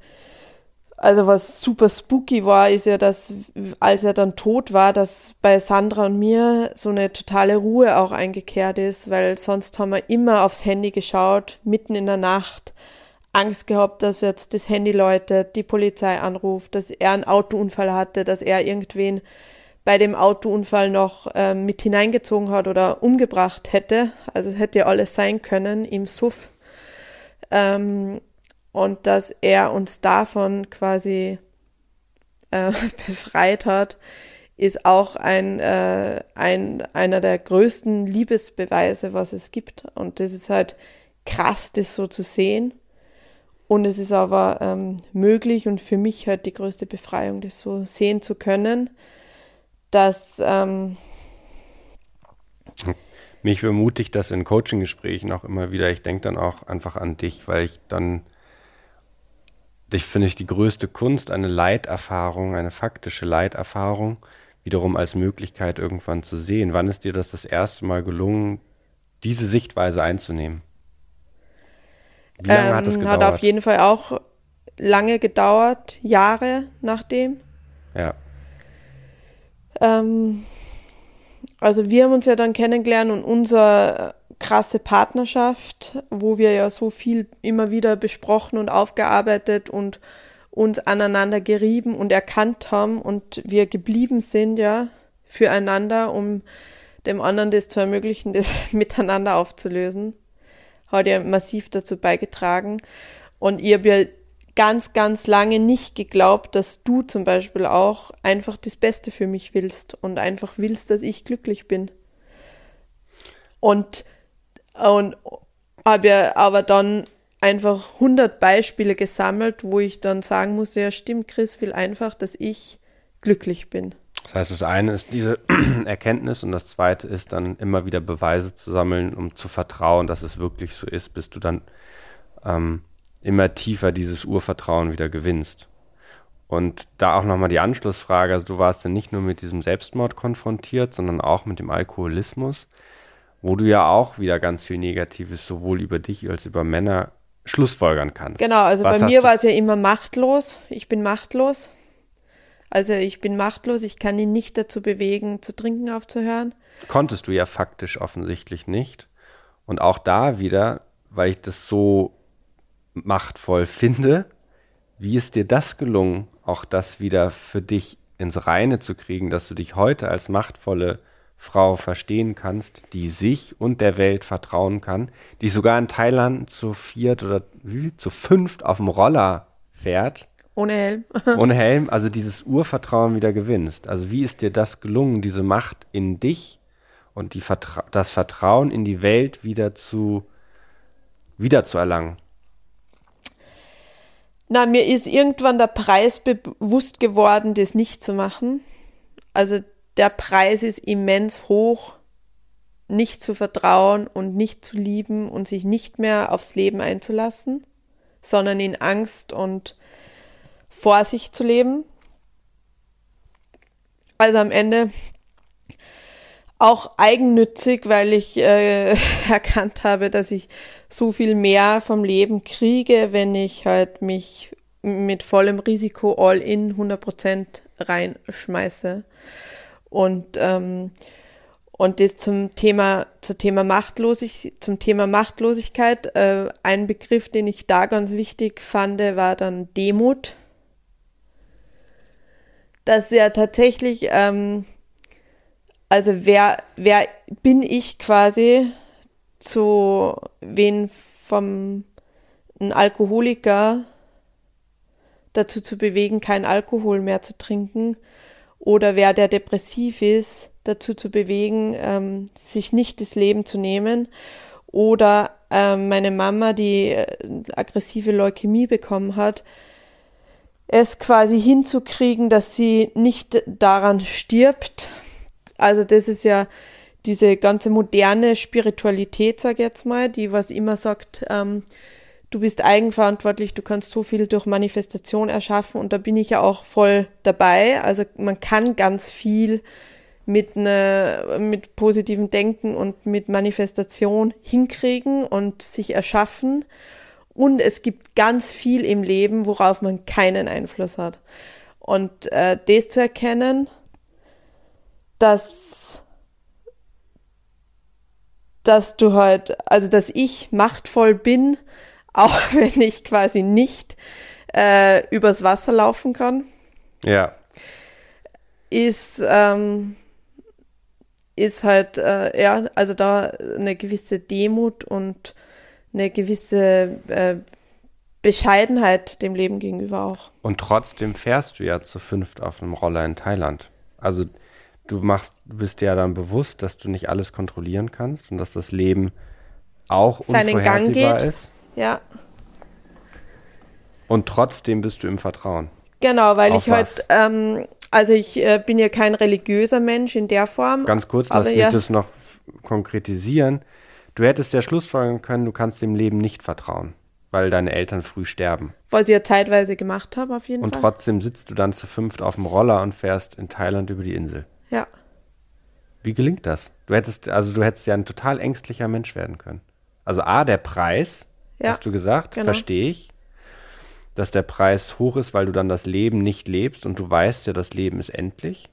also was super spooky war, ist ja, dass als er dann tot war, dass bei Sandra und mir so eine totale Ruhe auch eingekehrt ist, weil sonst haben wir immer aufs Handy geschaut, mitten in der Nacht, Angst gehabt, dass jetzt das Handy läutet, die Polizei anruft, dass er einen Autounfall hatte, dass er irgendwen bei dem Autounfall noch äh, mit hineingezogen hat oder umgebracht hätte. Also es hätte ja alles sein können im Suff. Ähm, und dass er uns davon quasi äh, befreit hat, ist auch ein, äh, ein, einer der größten Liebesbeweise, was es gibt. Und das ist halt krass, das so zu sehen. Und es ist aber ähm, möglich und für mich halt die größte Befreiung, das so sehen zu können, dass ähm, mich bemutigt das in Coaching-Gesprächen auch immer wieder. Ich denke dann auch einfach an dich, weil ich dann ich finde ich die größte Kunst, eine Leiterfahrung, eine faktische Leiterfahrung, wiederum als Möglichkeit irgendwann zu sehen. Wann ist dir das das erste Mal gelungen, diese Sichtweise einzunehmen? Wie lange ähm, hat es gedauert? Hat auf jeden Fall auch lange gedauert, Jahre nachdem. Ja. Ähm, also wir haben uns ja dann kennengelernt und unser krasse Partnerschaft, wo wir ja so viel immer wieder besprochen und aufgearbeitet und uns aneinander gerieben und erkannt haben und wir geblieben sind ja füreinander, um dem anderen das zu ermöglichen, das miteinander aufzulösen, hat ja massiv dazu beigetragen. Und ich habe ja ganz, ganz lange nicht geglaubt, dass du zum Beispiel auch einfach das Beste für mich willst und einfach willst, dass ich glücklich bin. Und und habe ja aber dann einfach 100 Beispiele gesammelt, wo ich dann sagen musste, ja stimmt, Chris will einfach, dass ich glücklich bin. Das heißt, das eine ist diese Erkenntnis und das zweite ist dann immer wieder Beweise zu sammeln, um zu vertrauen, dass es wirklich so ist, bis du dann ähm, immer tiefer dieses Urvertrauen wieder gewinnst. Und da auch nochmal die Anschlussfrage, also du warst ja nicht nur mit diesem Selbstmord konfrontiert, sondern auch mit dem Alkoholismus, wo du ja auch wieder ganz viel Negatives sowohl über dich als über Männer schlussfolgern kannst. Genau, also Was bei mir war es ja immer machtlos. Ich bin machtlos. Also ich bin machtlos, ich kann ihn nicht dazu bewegen, zu trinken aufzuhören. Konntest du ja faktisch offensichtlich nicht. Und auch da wieder, weil ich das so machtvoll finde, wie ist dir das gelungen, auch das wieder für dich ins Reine zu kriegen, dass du dich heute als machtvolle Frau verstehen kannst, die sich und der Welt vertrauen kann, die sogar in Thailand zu viert oder wie zu fünft auf dem Roller fährt, Ohne Helm. ohne Helm, also dieses Urvertrauen wieder gewinnst. Also wie ist dir das gelungen, diese Macht in dich und die Vertra das Vertrauen in die Welt wieder zu wieder zu erlangen? Na, mir ist irgendwann der Preis bewusst geworden, das nicht zu machen. Also der Preis ist immens hoch, nicht zu vertrauen und nicht zu lieben und sich nicht mehr aufs Leben einzulassen, sondern in Angst und Vorsicht zu leben. Also am Ende auch eigennützig, weil ich äh, erkannt habe, dass ich so viel mehr vom Leben kriege, wenn ich halt mich mit vollem Risiko all in 100% reinschmeiße. Und, ähm, und das zum Thema, zum Thema, Machtlosig, zum Thema Machtlosigkeit, äh, ein Begriff, den ich da ganz wichtig fand, war dann Demut. Dass ja tatsächlich, ähm, also wer, wer bin ich quasi zu wen vom ein Alkoholiker dazu zu bewegen, kein Alkohol mehr zu trinken oder wer der depressiv ist, dazu zu bewegen, ähm, sich nicht das Leben zu nehmen oder ähm, meine Mama, die äh, aggressive Leukämie bekommen hat, es quasi hinzukriegen, dass sie nicht daran stirbt. Also das ist ja diese ganze moderne Spiritualität, sag ich jetzt mal, die was immer sagt, ähm, du bist eigenverantwortlich, du kannst so viel durch Manifestation erschaffen und da bin ich ja auch voll dabei. Also man kann ganz viel mit ne, mit positivem Denken und mit Manifestation hinkriegen und sich erschaffen. Und es gibt ganz viel im Leben, worauf man keinen Einfluss hat. Und äh, das zu erkennen, dass dass du halt, also dass ich machtvoll bin, auch wenn ich quasi nicht äh, übers Wasser laufen kann, Ja. ist, ähm, ist halt, äh, ja, also da eine gewisse Demut und eine gewisse äh, Bescheidenheit dem Leben gegenüber auch. Und trotzdem fährst du ja zu fünft auf einem Roller in Thailand. Also du machst, bist dir ja dann bewusst, dass du nicht alles kontrollieren kannst und dass das Leben auch Seinen Gang unvorhersehbar geht. ist. Ja, Und trotzdem bist du im Vertrauen. genau, weil Auf ich was? halt, ähm, also ich äh, bin ja kein religiöser Mensch in der Form. Ganz kurz, lass mich ja, das noch konkretisieren. Du hättest ja schlussfolgern können, du kannst dem Leben nicht vertrauen, weil deine Eltern früh sterben. was ich ja zeitweise gemacht habe, auf jeden Und Fall. trotzdem sitzt du dann zu fünft auf dem Roller und fährst in Thailand über die Insel. Ja. Wie gelingt das? Du hättest, also du hättest ja ein total ängstlicher Mensch werden können. Also A, der Preis, Ja, hast du gesagt, genau. verstehe ich. Dass der Preis hoch ist, weil du dann das Leben nicht lebst und du weißt ja, das Leben ist endlich.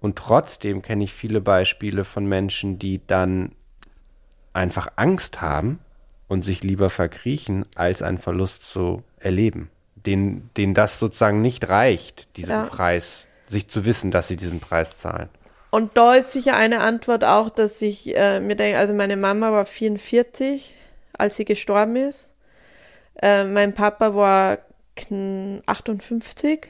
Und trotzdem kenne ich viele Beispiele von Menschen, die dann einfach Angst haben und sich lieber verkriechen, als einen Verlust zu erleben. Den, denen das sozusagen nicht reicht, diesen Ja. Preis, sich zu wissen, dass sie diesen Preis zahlen. Und da ist sicher eine Antwort auch, dass ich äh, mir denke, also meine Mama war 44, als sie gestorben ist. Äh, mein Papa war kn 58.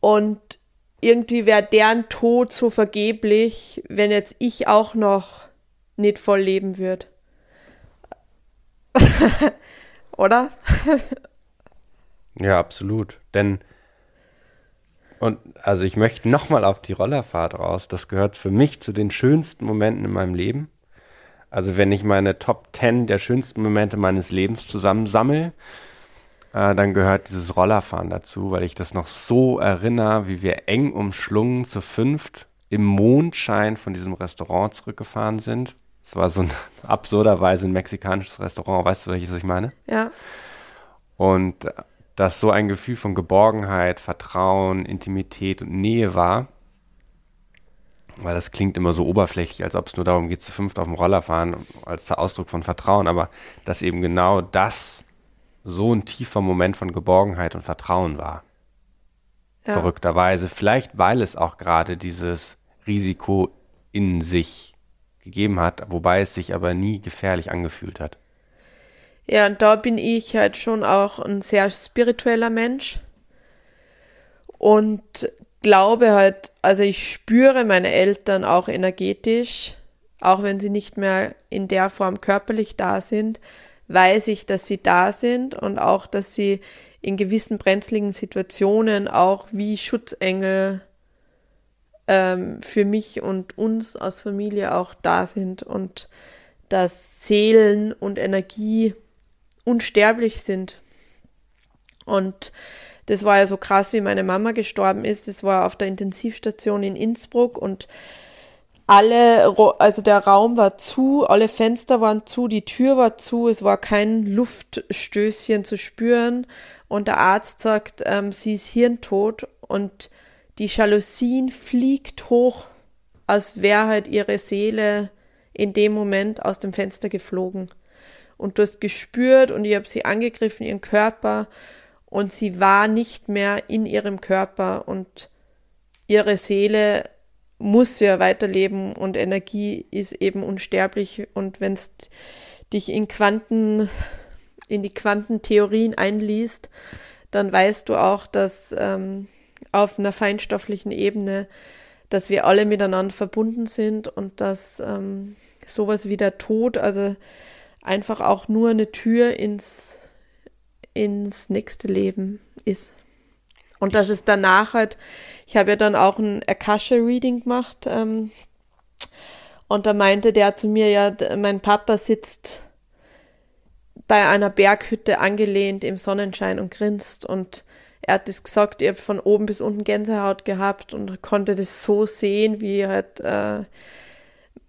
Und irgendwie wäre deren Tod so vergeblich, wenn jetzt ich auch noch nicht voll leben würde. Oder? Ja, absolut. Denn, und also ich möchte nochmal auf die Rollerfahrt raus. Das gehört für mich zu den schönsten Momenten in meinem Leben. Also wenn ich meine Top 10 der schönsten Momente meines Lebens zusammensammel, äh, dann gehört dieses Rollerfahren dazu, weil ich das noch so erinnere, wie wir eng umschlungen zu fünft im Mondschein von diesem Restaurant zurückgefahren sind. Es war so ein absurderweise ein mexikanisches Restaurant, weißt du, welches ich meine? Ja. Und äh, dass so ein Gefühl von Geborgenheit, Vertrauen, Intimität und Nähe war, weil das klingt immer so oberflächlich, als ob es nur darum geht, zu fünft auf dem Roller fahren, als der Ausdruck von Vertrauen, aber dass eben genau das so ein tiefer Moment von Geborgenheit und Vertrauen war. Ja. Verrückterweise. Vielleicht, weil es auch gerade dieses Risiko in sich gegeben hat, wobei es sich aber nie gefährlich angefühlt hat. Ja, und da bin ich halt schon auch ein sehr spiritueller Mensch und glaube halt, also ich spüre meine Eltern auch energetisch, auch wenn sie nicht mehr in der Form körperlich da sind, weiß ich, dass sie da sind und auch, dass sie in gewissen brenzligen Situationen auch wie Schutzengel ähm, für mich und uns als Familie auch da sind und dass Seelen und Energie unsterblich sind. Und das war ja so krass, wie meine Mama gestorben ist. Das war auf der Intensivstation in Innsbruck und alle, also der Raum war zu, alle Fenster waren zu, die Tür war zu, es war kein Luftstößchen zu spüren und der Arzt sagt, ähm, sie ist hirntot und die Jalousien fliegt hoch, als wäre halt ihre Seele in dem Moment aus dem Fenster geflogen. Und du hast gespürt und ich habe sie angegriffen, ihren Körper, und sie war nicht mehr in ihrem Körper und ihre Seele muss ja weiterleben und Energie ist eben unsterblich. Und wenn es dich in Quanten, in die Quantentheorien einliest, dann weißt du auch, dass ähm, auf einer feinstofflichen Ebene, dass wir alle miteinander verbunden sind und dass ähm, sowas wie der Tod, also einfach auch nur eine Tür ins, ins nächste Leben ist. Und dass es danach halt, ich habe ja dann auch ein Akasha-Reading gemacht, ähm, und da meinte der zu mir, ja, mein Papa sitzt bei einer Berghütte angelehnt im Sonnenschein und grinst und er hat das gesagt, ich habe von oben bis unten Gänsehaut gehabt und konnte das so sehen, wie halt, äh,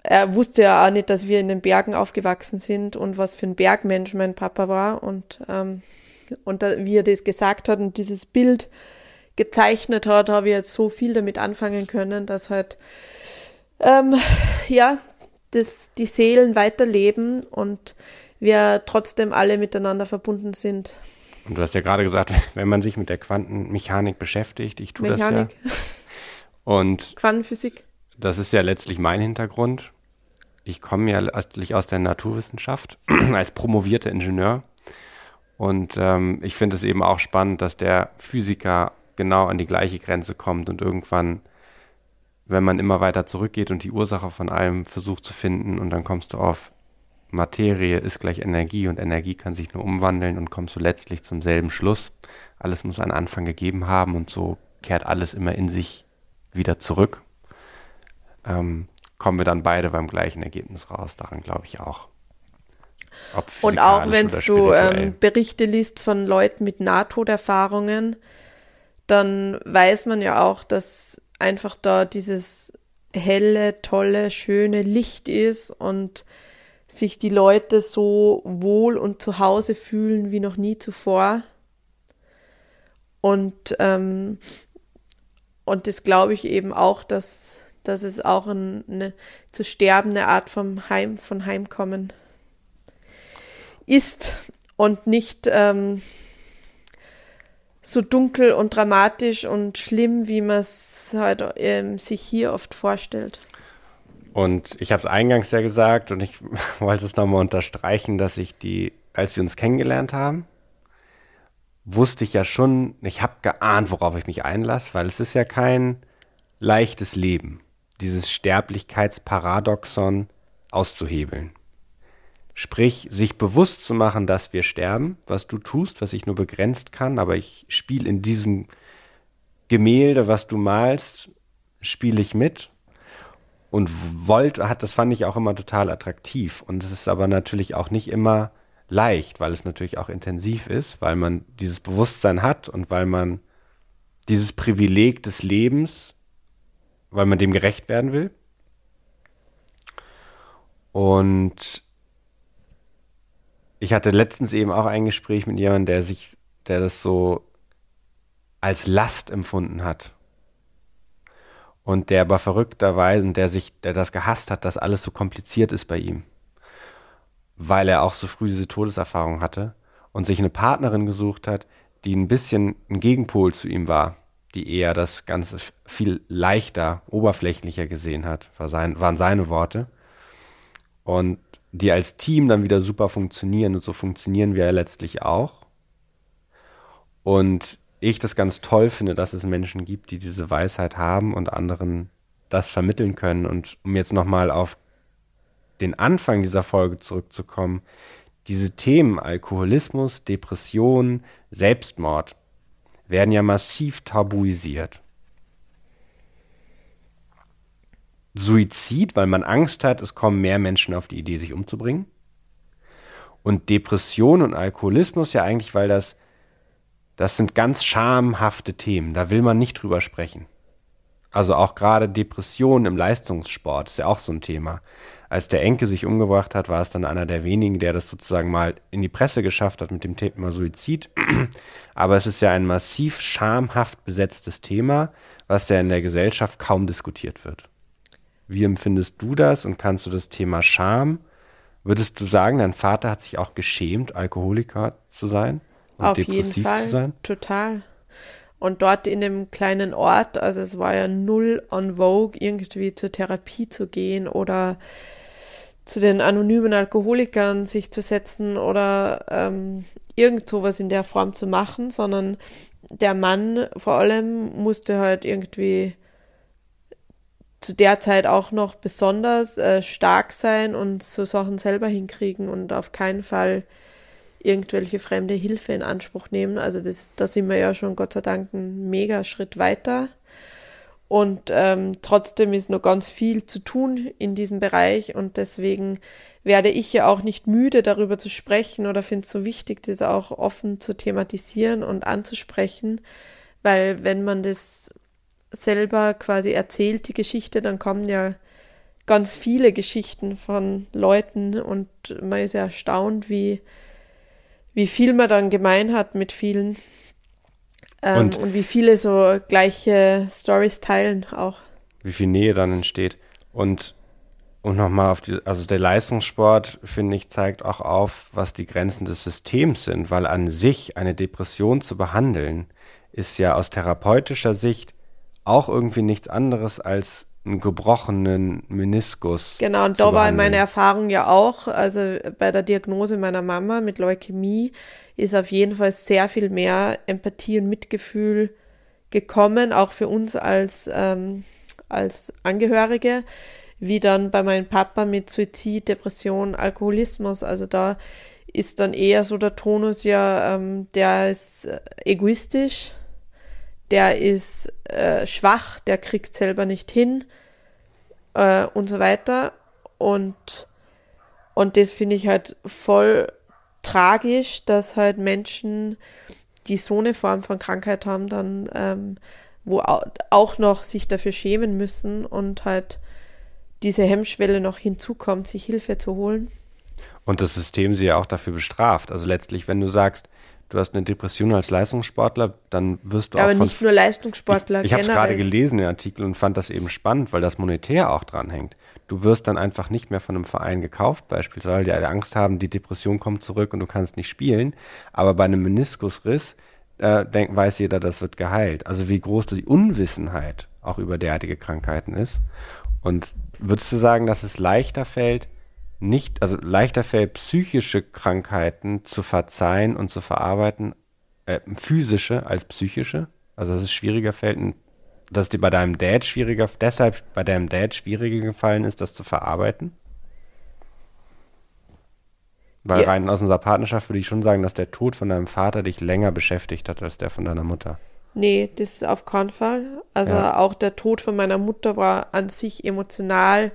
er wusste ja auch nicht, dass wir in den Bergen aufgewachsen sind und was für ein Bergmensch mein Papa war und, ähm, und da, wie er das gesagt hat und dieses Bild, gezeichnet hat, habe ich jetzt so viel damit anfangen können, dass halt ähm, ja, dass die Seelen weiterleben und wir trotzdem alle miteinander verbunden sind. Und du hast ja gerade gesagt, wenn man sich mit der Quantenmechanik beschäftigt, ich tue Mechanik. das ja. Und Quantenphysik. Das ist ja letztlich mein Hintergrund. Ich komme ja letztlich aus der Naturwissenschaft als promovierter Ingenieur. Und ähm, ich finde es eben auch spannend, dass der Physiker genau an die gleiche Grenze kommt und irgendwann, wenn man immer weiter zurückgeht und die Ursache von allem versucht zu finden und dann kommst du auf Materie ist gleich Energie und Energie kann sich nur umwandeln und kommst du letztlich zum selben Schluss. Alles muss einen Anfang gegeben haben und so kehrt alles immer in sich wieder zurück. Ähm, kommen wir dann beide beim gleichen Ergebnis raus. Daran glaube ich auch. Und auch wenn du ähm, Berichte liest von Leuten mit Nahtoderfahrungen, dann weiß man ja auch, dass einfach da dieses helle, tolle, schöne Licht ist und sich die Leute so wohl und zu Hause fühlen wie noch nie zuvor. Und, ähm, und das glaube ich eben auch, dass, dass es auch ein, eine zu sterbende Art vom Heim, von Heimkommen ist und nicht ähm, so dunkel und dramatisch und schlimm, wie man es halt ähm, sich hier oft vorstellt. Und ich habe es eingangs ja gesagt und ich wollte es nochmal unterstreichen, dass ich die, als wir uns kennengelernt haben, wusste ich ja schon, ich habe geahnt, worauf ich mich einlasse, weil es ist ja kein leichtes Leben, dieses Sterblichkeitsparadoxon auszuhebeln. Sprich, sich bewusst zu machen, dass wir sterben, was du tust, was ich nur begrenzt kann, aber ich spiele in diesem Gemälde, was du malst, spiele ich mit. Und wollte, hat, das fand ich auch immer total attraktiv. Und es ist aber natürlich auch nicht immer leicht, weil es natürlich auch intensiv ist, weil man dieses Bewusstsein hat und weil man dieses Privileg des Lebens, weil man dem gerecht werden will. Und ich hatte letztens eben auch ein Gespräch mit jemandem, der sich, der das so als Last empfunden hat. Und der aber verrückterweise, der sich, der das gehasst hat, dass alles so kompliziert ist bei ihm. Weil er auch so früh diese Todeserfahrung hatte und sich eine Partnerin gesucht hat, die ein bisschen ein Gegenpol zu ihm war, die eher das Ganze viel leichter, oberflächlicher gesehen hat, war sein, waren seine Worte. Und die als Team dann wieder super funktionieren und so funktionieren wir ja letztlich auch. Und ich das ganz toll finde, dass es Menschen gibt, die diese Weisheit haben und anderen das vermitteln können. Und um jetzt nochmal auf den Anfang dieser Folge zurückzukommen, diese Themen Alkoholismus, Depression, Selbstmord werden ja massiv tabuisiert. Suizid, weil man Angst hat, es kommen mehr Menschen auf die Idee, sich umzubringen. Und Depression und Alkoholismus ja eigentlich, weil das, das sind ganz schamhafte Themen, da will man nicht drüber sprechen. Also auch gerade Depressionen im Leistungssport ist ja auch so ein Thema. Als der Enke sich umgebracht hat, war es dann einer der wenigen, der das sozusagen mal in die Presse geschafft hat mit dem Thema Suizid. Aber es ist ja ein massiv schamhaft besetztes Thema, was ja in der Gesellschaft kaum diskutiert wird. Wie empfindest du das und kannst du das Thema Scham? Würdest du sagen, dein Vater hat sich auch geschämt, Alkoholiker zu sein und Auf depressiv jeden Fall, zu sein? Total. Und dort in dem kleinen Ort, also es war ja null on vogue, irgendwie zur Therapie zu gehen oder zu den anonymen Alkoholikern sich zu setzen oder ähm, irgend sowas in der Form zu machen, sondern der Mann vor allem musste halt irgendwie zu der Zeit auch noch besonders äh, stark sein und so Sachen selber hinkriegen und auf keinen Fall irgendwelche fremde Hilfe in Anspruch nehmen. Also das, da sind wir ja schon Gott sei Dank einen mega Schritt weiter. Und ähm, trotzdem ist noch ganz viel zu tun in diesem Bereich und deswegen werde ich ja auch nicht müde, darüber zu sprechen oder finde es so wichtig, das auch offen zu thematisieren und anzusprechen, weil wenn man das selber quasi erzählt, die Geschichte, dann kommen ja ganz viele Geschichten von Leuten und man ist ja erstaunt, wie, wie viel man dann gemein hat mit vielen ähm, und, und wie viele so gleiche Stories teilen auch. Wie viel Nähe dann entsteht. Und, und nochmal auf die, also der Leistungssport, finde ich, zeigt auch auf, was die Grenzen des Systems sind, weil an sich eine Depression zu behandeln, ist ja aus therapeutischer Sicht auch irgendwie nichts anderes als einen gebrochenen Meniskus. Genau, und da war meine Erfahrung ja auch, also bei der Diagnose meiner Mama mit Leukämie ist auf jeden Fall sehr viel mehr Empathie und Mitgefühl gekommen, auch für uns als, ähm, als Angehörige, wie dann bei meinem Papa mit Suizid, Depression, Alkoholismus. Also da ist dann eher so der Tonus ja, ähm, der ist äh, egoistisch der ist äh, schwach, der kriegt selber nicht hin äh, und so weiter. Und, und das finde ich halt voll tragisch, dass halt Menschen, die so eine Form von Krankheit haben, dann ähm, wo auch noch sich dafür schämen müssen und halt diese Hemmschwelle noch hinzukommt, sich Hilfe zu holen. Und das System sie ja auch dafür bestraft. Also letztlich, wenn du sagst, du hast eine Depression als Leistungssportler, dann wirst du ja, auch. Aber nicht nur Leistungssportler. Ich, ich habe es gerade gelesen, den Artikel, und fand das eben spannend, weil das monetär auch dranhängt. Du wirst dann einfach nicht mehr von einem Verein gekauft, beispielsweise, weil die alle Angst haben, die Depression kommt zurück und du kannst nicht spielen. Aber bei einem Meniskusriss äh, denk, weiß jeder, das wird geheilt. Also wie groß die Unwissenheit auch über derartige Krankheiten ist. Und würdest du sagen, dass es leichter fällt, nicht, also leichter fällt, psychische Krankheiten zu verzeihen und zu verarbeiten, äh, physische als psychische. Also dass es schwieriger fällt, dass dir bei deinem Dad schwieriger, deshalb bei deinem Dad schwieriger gefallen ist, das zu verarbeiten? Weil ja. rein aus unserer Partnerschaft würde ich schon sagen, dass der Tod von deinem Vater dich länger beschäftigt hat als der von deiner Mutter. Nee, das ist auf keinen Fall. Also ja. auch der Tod von meiner Mutter war an sich emotional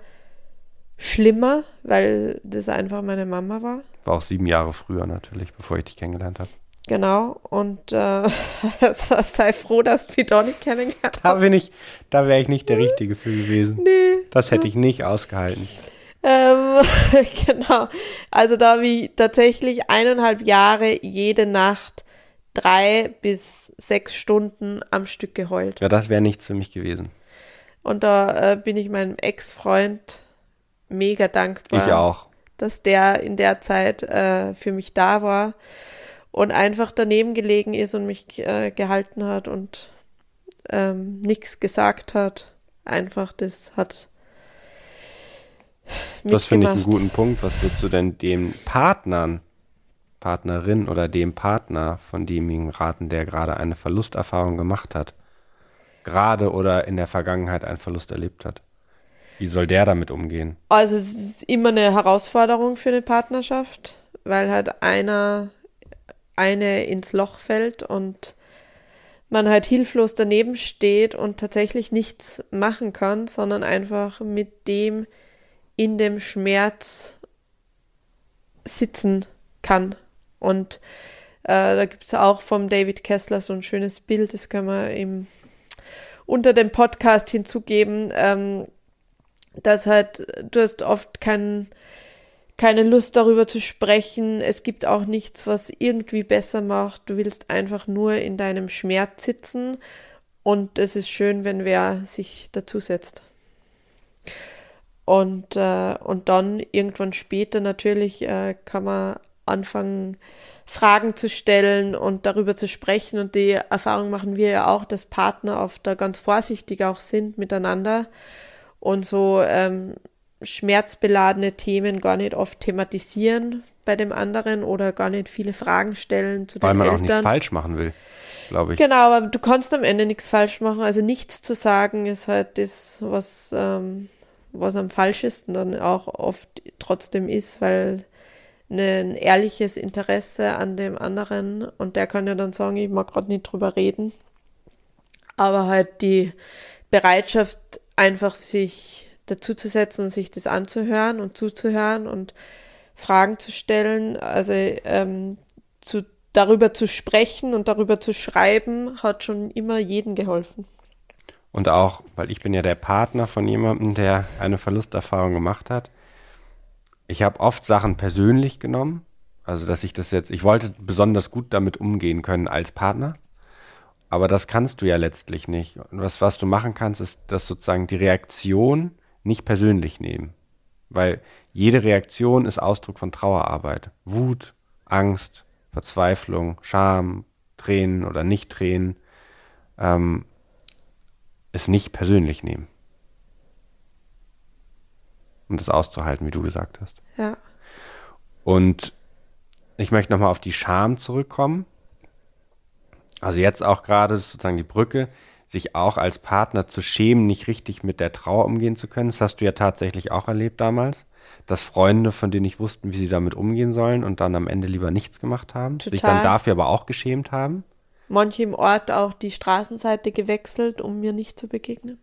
schlimmer, weil das einfach meine Mama war. War auch sieben Jahre früher natürlich, bevor ich dich kennengelernt habe. Genau, und äh, sei froh, dass du mich doch nicht kennengelernt Da bin ich, da wäre ich nicht der Richtige für gewesen. Nee. Das hätte ich nicht ausgehalten. Ähm, genau. Also da habe ich tatsächlich eineinhalb Jahre jede Nacht drei bis sechs Stunden am Stück geheult. Ja, das wäre nichts für mich gewesen. Und da äh, bin ich meinem Ex-Freund mega dankbar. Ich auch. Dass der in der Zeit äh, für mich da war und einfach daneben gelegen ist und mich äh, gehalten hat und ähm, nichts gesagt hat. Einfach, das hat. Das finde ich einen guten Punkt. Was würdest du denn den Partnern, Partnerin oder dem Partner von demjenigen raten, der gerade eine Verlusterfahrung gemacht hat? Gerade oder in der Vergangenheit einen Verlust erlebt hat? Wie soll der damit umgehen? Also es ist immer eine Herausforderung für eine Partnerschaft, weil halt einer eine ins Loch fällt und man halt hilflos daneben steht und tatsächlich nichts machen kann, sondern einfach mit dem in dem Schmerz sitzen kann. Und äh, da gibt es auch vom David Kessler so ein schönes Bild, das können wir ihm unter dem Podcast hinzugeben, ähm, dass halt, du hast oft keinen keine Lust darüber zu sprechen. Es gibt auch nichts, was irgendwie besser macht. Du willst einfach nur in deinem Schmerz sitzen und es ist schön, wenn wer sich dazusetzt. Und, äh, und dann irgendwann später natürlich äh, kann man anfangen, Fragen zu stellen und darüber zu sprechen. Und die Erfahrung machen wir ja auch, dass Partner oft da ganz vorsichtig auch sind miteinander und so ähm, schmerzbeladene Themen gar nicht oft thematisieren bei dem anderen oder gar nicht viele Fragen stellen zu Weil den man Eltern. auch nichts falsch machen will, glaube ich. Genau, aber du kannst am Ende nichts falsch machen. Also nichts zu sagen ist halt das, was, ähm, was am falschesten dann auch oft trotzdem ist, weil ein ehrliches Interesse an dem anderen und der kann ja dann sagen, ich mag gerade nicht drüber reden. Aber halt die Bereitschaft, einfach sich dazuzusetzen und sich das anzuhören und zuzuhören und Fragen zu stellen, also ähm, zu, darüber zu sprechen und darüber zu schreiben, hat schon immer jedem geholfen. Und auch, weil ich bin ja der Partner von jemandem, der eine Verlusterfahrung gemacht hat. Ich habe oft Sachen persönlich genommen. Also, dass ich das jetzt, ich wollte besonders gut damit umgehen können als Partner. Aber das kannst du ja letztlich nicht. Und was, was du machen kannst, ist, dass sozusagen die Reaktion nicht persönlich nehmen. Weil jede Reaktion ist Ausdruck von Trauerarbeit. Wut, Angst, Verzweiflung, Scham, Tränen oder Nicht-Tränen. Ähm, es nicht persönlich nehmen. Und das auszuhalten, wie du gesagt hast. Ja. Und ich möchte nochmal auf die Scham zurückkommen. Also jetzt auch gerade sozusagen die Brücke sich auch als Partner zu schämen, nicht richtig mit der Trauer umgehen zu können. Das hast du ja tatsächlich auch erlebt damals, dass Freunde, von denen ich wussten, wie sie damit umgehen sollen und dann am Ende lieber nichts gemacht haben, Total. sich dann dafür aber auch geschämt haben. Manche im Ort auch die Straßenseite gewechselt, um mir nicht zu begegnen.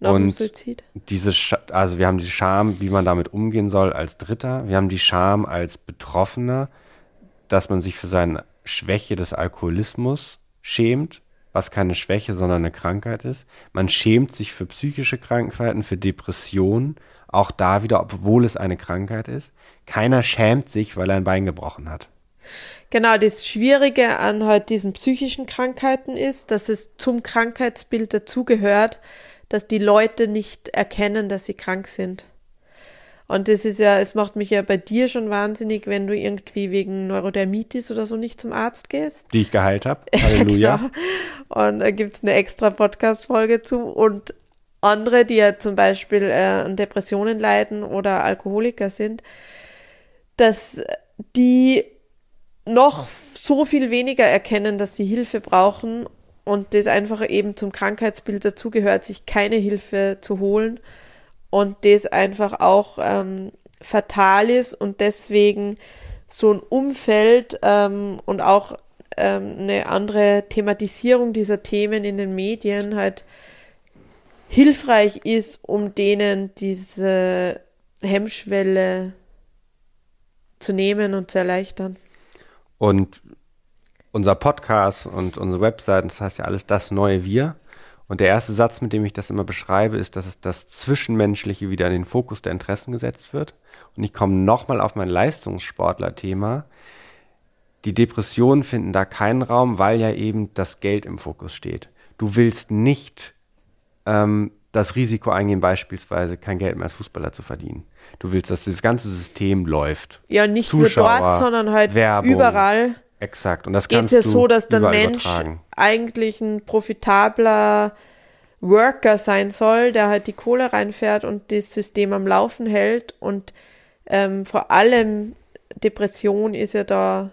Nach Und Suizid. diese, Sch also wir haben die Scham, wie man damit umgehen soll als Dritter. Wir haben die Scham als Betroffener, dass man sich für seine Schwäche des Alkoholismus schämt, was keine Schwäche, sondern eine Krankheit ist. Man schämt sich für psychische Krankheiten, für Depressionen, auch da wieder, obwohl es eine Krankheit ist. Keiner schämt sich, weil er ein Bein gebrochen hat. Genau, das Schwierige an halt diesen psychischen Krankheiten ist, dass es zum Krankheitsbild dazugehört, dass die Leute nicht erkennen, dass sie krank sind. Und das ist ja, es macht mich ja bei dir schon wahnsinnig, wenn du irgendwie wegen Neurodermitis oder so nicht zum Arzt gehst. Die ich geheilt habe. Halleluja. Genau. Und da gibt's eine extra Podcast-Folge zu. Und andere, die ja zum Beispiel äh, an Depressionen leiden oder Alkoholiker sind, dass die noch so viel weniger erkennen, dass sie Hilfe brauchen und das einfach eben zum Krankheitsbild dazugehört, sich keine Hilfe zu holen und das einfach auch ähm, fatal ist und deswegen so ein Umfeld ähm, und auch ähm, eine andere Thematisierung dieser Themen in den Medien halt hilfreich ist, um denen diese Hemmschwelle zu nehmen und zu erleichtern. Und unser Podcast und unsere Webseiten, das heißt ja alles das neue Wir. Und der erste Satz, mit dem ich das immer beschreibe, ist, dass das Zwischenmenschliche wieder in den Fokus der Interessen gesetzt wird. Und ich komme nochmal auf mein Leistungssportler-Thema. Die Depressionen finden da keinen Raum, weil ja eben das Geld im Fokus steht. Du willst nicht ähm, das Risiko eingehen, beispielsweise kein Geld mehr als Fußballer zu verdienen. Du willst, dass das ganze System läuft. Ja, nicht Zuschauer, nur dort, sondern halt Werbung. überall. Exakt. Und das Geht kannst es ja so, dass der Mensch übertragen. eigentlich ein profitabler Worker sein soll, der halt die Kohle reinfährt und das System am Laufen hält. Und ähm, vor allem Depression ist ja da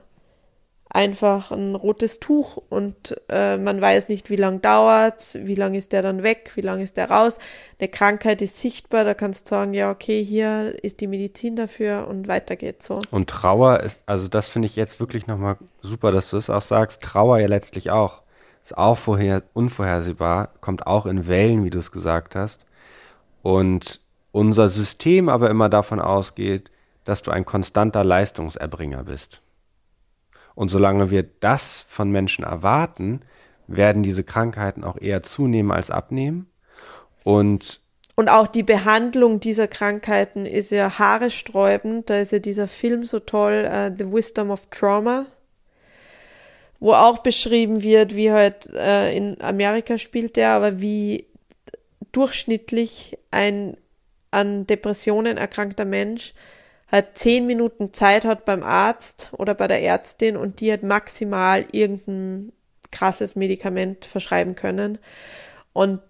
einfach ein rotes Tuch und äh, man weiß nicht, wie lang dauert's, wie lang ist der dann weg, wie lang ist der raus. Eine Krankheit ist sichtbar, da kannst du sagen, ja, okay, hier ist die Medizin dafür und weiter geht's so. Und Trauer ist, also das finde ich jetzt wirklich nochmal super, dass du es auch sagst. Trauer ja letztlich auch. Ist auch vorher unvorhersehbar, kommt auch in Wellen, wie du es gesagt hast. Und unser System aber immer davon ausgeht, dass du ein konstanter Leistungserbringer bist. Und solange wir das von Menschen erwarten, werden diese Krankheiten auch eher zunehmen als abnehmen. Und Und auch die Behandlung dieser Krankheiten ist ja haaresträubend. Da ist ja dieser Film so toll, äh, The Wisdom of Trauma, wo auch beschrieben wird, wie halt äh, in Amerika spielt der, aber wie durchschnittlich ein an Depressionen erkrankter Mensch halt zehn Minuten Zeit hat beim Arzt oder bei der Ärztin und die hat maximal irgendein krasses Medikament verschreiben können. Und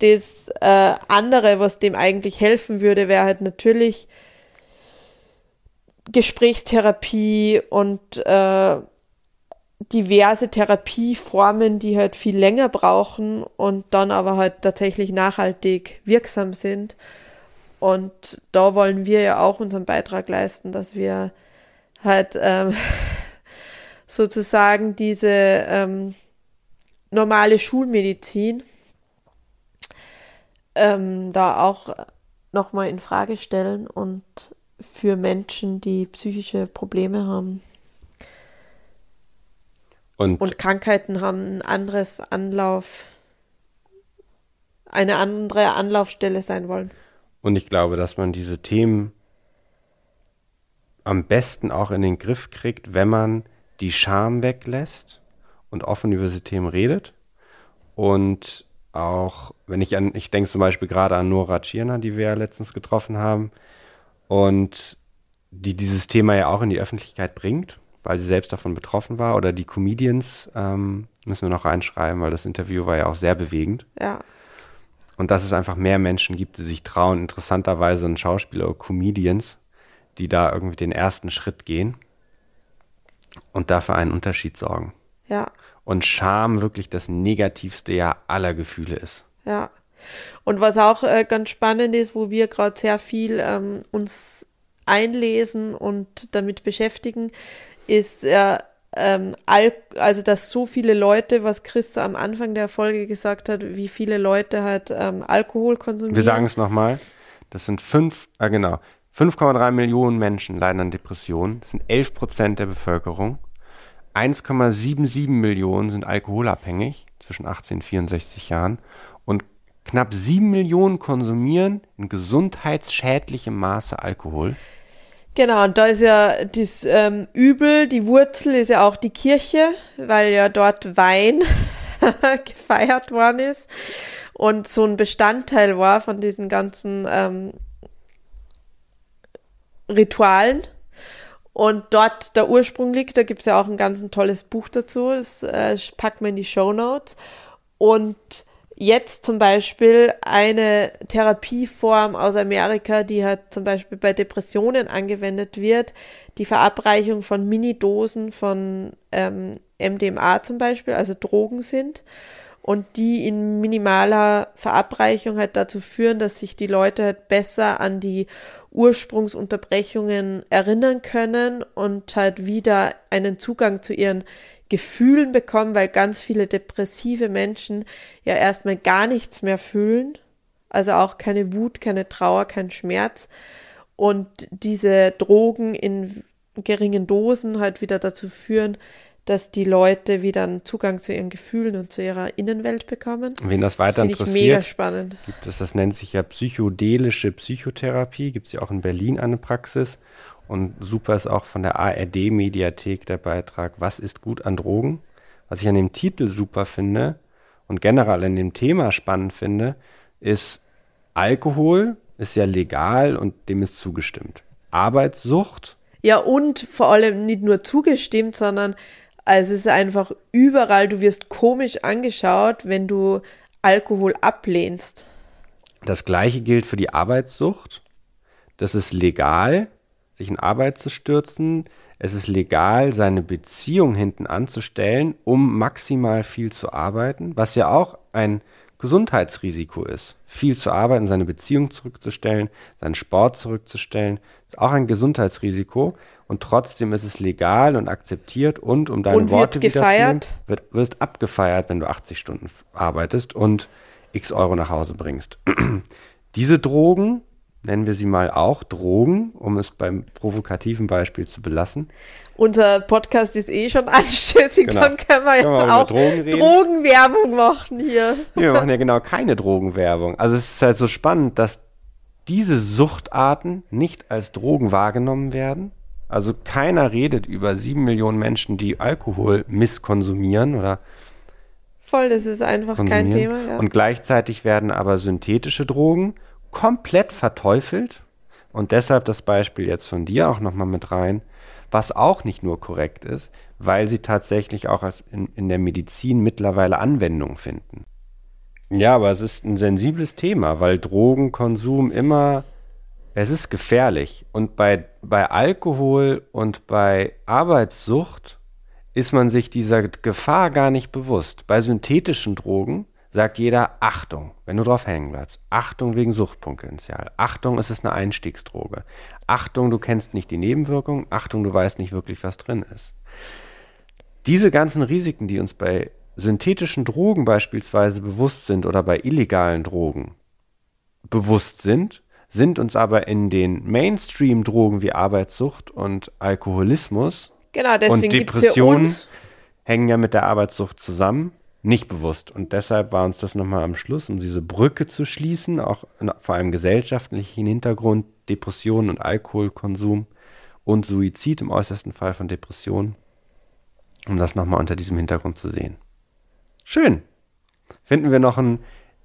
das äh, andere, was dem eigentlich helfen würde, wäre halt natürlich Gesprächstherapie und äh, diverse Therapieformen, die halt viel länger brauchen und dann aber halt tatsächlich nachhaltig wirksam sind. Und da wollen wir ja auch unseren Beitrag leisten, dass wir halt ähm, sozusagen diese ähm, normale Schulmedizin ähm, da auch nochmal in Frage stellen und für Menschen, die psychische Probleme haben Und, und Krankheiten haben, ein anderes Anlauf, eine andere Anlaufstelle sein wollen. Und ich glaube, dass man diese Themen am besten auch in den Griff kriegt, wenn man die Scham weglässt und offen über diese Themen redet. Und auch, wenn ich an, ich denke zum Beispiel gerade an Nora Tschirner, die wir ja letztens getroffen haben, und die dieses Thema ja auch in die Öffentlichkeit bringt, weil sie selbst davon betroffen war. Oder die Comedians ähm, müssen wir noch reinschreiben, weil das Interview war ja auch sehr bewegend. Ja, Und dass es einfach mehr Menschen gibt, die sich trauen, interessanterweise ein Schauspieler oder Comedians, die da irgendwie den ersten Schritt gehen und dafür einen Unterschied sorgen. ja. Und Scham wirklich das negativste ja aller Gefühle ist. Ja. Und was auch äh, ganz spannend ist, wo wir gerade sehr viel ähm, uns einlesen und damit beschäftigen, ist ja, ähm, Al also dass so viele Leute, was Chris am Anfang der Folge gesagt hat, wie viele Leute halt ähm, Alkohol konsumieren. Wir sagen es nochmal, das sind fünf, ah genau, 5,3 Millionen Menschen leiden an Depressionen. Das sind 11 Prozent der Bevölkerung. 1,77 Millionen sind alkoholabhängig zwischen 18 und 64 Jahren. Und knapp 7 Millionen konsumieren in gesundheitsschädlichem Maße Alkohol. Genau, und da ist ja das ähm, Übel, die Wurzel ist ja auch die Kirche, weil ja dort Wein gefeiert worden ist und so ein Bestandteil war von diesen ganzen ähm, Ritualen. Und dort der Ursprung liegt, da gibt es ja auch ein ganz ein tolles Buch dazu, das äh, packt man in die Show Notes. Und jetzt zum Beispiel eine Therapieform aus Amerika, die halt zum Beispiel bei Depressionen angewendet wird, die Verabreichung von Minidosen von ähm, MDMA zum Beispiel, also Drogen sind und die in minimaler Verabreichung halt dazu führen, dass sich die Leute halt besser an die Ursprungsunterbrechungen erinnern können und halt wieder einen Zugang zu ihren Gefühlen bekommen, weil ganz viele depressive Menschen ja erstmal gar nichts mehr fühlen, also auch keine Wut, keine Trauer, kein Schmerz und diese Drogen in geringen Dosen halt wieder dazu führen, dass die Leute wieder einen Zugang zu ihren Gefühlen und zu ihrer Innenwelt bekommen. Wen das weiter das interessiert, ich mega spannend. gibt es, das nennt sich ja psychedelische Psychotherapie, gibt es ja auch in Berlin eine Praxis. Und super ist auch von der ARD-Mediathek der Beitrag Was ist gut an Drogen? Was ich an dem Titel super finde und generell in dem Thema spannend finde, ist Alkohol ist ja legal und dem ist zugestimmt. Arbeitssucht. Ja, und vor allem nicht nur zugestimmt, sondern also es ist einfach überall, du wirst komisch angeschaut, wenn du Alkohol ablehnst. Das gleiche gilt für die Arbeitssucht. Das ist legal, sich in Arbeit zu stürzen. Es ist legal, seine Beziehung hinten anzustellen, um maximal viel zu arbeiten, was ja auch ein Gesundheitsrisiko ist. Viel zu arbeiten, seine Beziehung zurückzustellen, seinen Sport zurückzustellen, ist auch ein Gesundheitsrisiko. Und trotzdem ist es legal und akzeptiert und, um deine Und wird Worte gefeiert? wiederzunehmen, wird, wirst abgefeiert, wenn du 80 Stunden arbeitest und x Euro nach Hause bringst. Diese Drogen, nennen wir sie mal auch Drogen, um es beim provokativen Beispiel zu belassen, Unser Podcast ist eh schon anstößig, Genau. dann können wir jetzt Können wir auch Drogen? Drogenwerbung machen hier. Nee, wir machen ja genau keine Drogenwerbung. Also es ist halt so spannend, dass diese Suchtarten nicht als Drogen wahrgenommen werden. Also keiner redet über sieben Millionen Menschen, die Alkohol misskonsumieren oder Voll, das ist einfach kein. Thema. Ja. Und gleichzeitig werden aber synthetische Drogen komplett verteufelt. Und deshalb das Beispiel jetzt von dir auch nochmal mit rein, was auch nicht nur korrekt ist, weil sie tatsächlich auch in, in der Medizin mittlerweile Anwendung finden. Ja, aber es ist ein sensibles Thema, weil Drogenkonsum immer, es ist gefährlich. Und bei, bei Alkohol und bei Arbeitssucht ist man sich dieser Gefahr gar nicht bewusst. Bei synthetischen Drogen sagt jeder Achtung, wenn du drauf hängen bleibst. Achtung wegen Suchtpotenzial. Achtung, es ist eine Einstiegsdroge. Achtung, du kennst nicht die Nebenwirkungen. Achtung, du weißt nicht wirklich, was drin ist. Diese ganzen Risiken, die uns bei synthetischen Drogen beispielsweise bewusst sind oder bei illegalen Drogen bewusst sind, sind uns aber in den Mainstream-Drogen wie Arbeitssucht und Alkoholismus Genau, deswegen und Depressionen hängen ja mit der Arbeitssucht zusammen, nicht bewusst. Und deshalb war uns das nochmal am Schluss, um diese Brücke zu schließen, auch vor allem gesellschaftlichen Hintergrund, Depressionen und Alkoholkonsum und Suizid im äußersten Fall von Depressionen, um das nochmal unter diesem Hintergrund zu sehen. Schön. Finden wir noch einen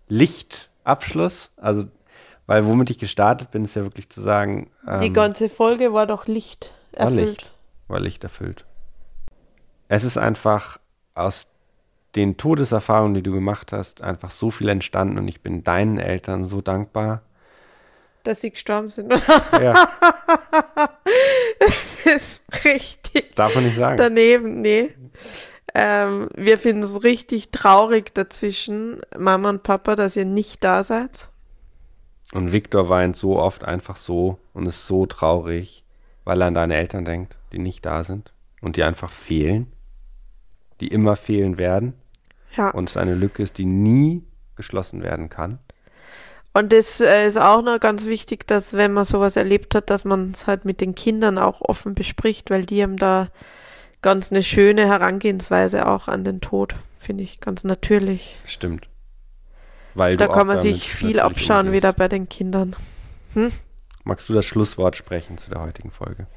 Lichtabschluss? Also, weil womit ich gestartet bin, ist ja wirklich zu sagen, Die ähm, ganze Folge war doch Licht war erfüllt. Licht, war Licht erfüllt. Es ist einfach aus den Todeserfahrungen, die du gemacht hast, einfach so viel entstanden und ich bin deinen Eltern so dankbar. Dass sie gestorben sind, oder? Ja, Das ist richtig darf man nicht sagen. daneben, nee. Ähm, wir finden es richtig traurig dazwischen, Mama und Papa, dass ihr nicht da seid. Und Viktor weint so oft einfach so und ist so traurig, weil er an deine Eltern denkt, die nicht da sind und die einfach fehlen, die immer fehlen werden Ja. und es eine Lücke ist, die nie geschlossen werden kann. Und das äh, ist auch noch ganz wichtig, dass wenn man sowas erlebt hat, dass man es halt mit den Kindern auch offen bespricht, weil die haben da ganz eine schöne Herangehensweise auch an den Tod, finde ich ganz natürlich. Stimmt. Weil Da kann man sich viel abschauen umgehst. wieder bei den Kindern. Magst du das Schlusswort sprechen zu der heutigen Folge?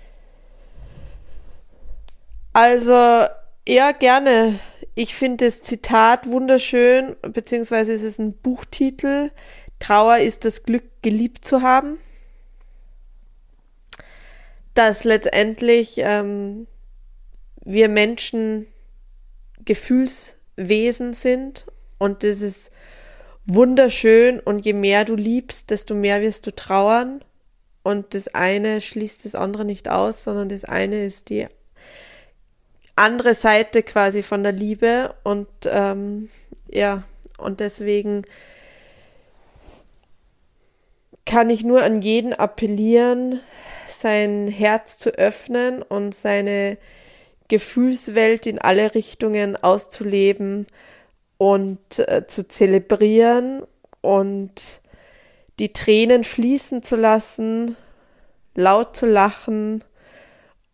Also, ja, gerne. Ich finde das Zitat wunderschön, beziehungsweise es ist ein Buchtitel. Trauer ist das Glück, geliebt zu haben. Dass letztendlich ähm, wir Menschen Gefühlswesen sind und das ist wunderschön und je mehr du liebst, desto mehr wirst du trauern und das eine schließt das andere nicht aus, sondern das eine ist die andere Seite quasi von der Liebe und ähm, ja, und deswegen kann ich nur an jeden appellieren, sein Herz zu öffnen und seine Gefühlswelt in alle Richtungen auszuleben und äh, zu zelebrieren und die Tränen fließen zu lassen, laut zu lachen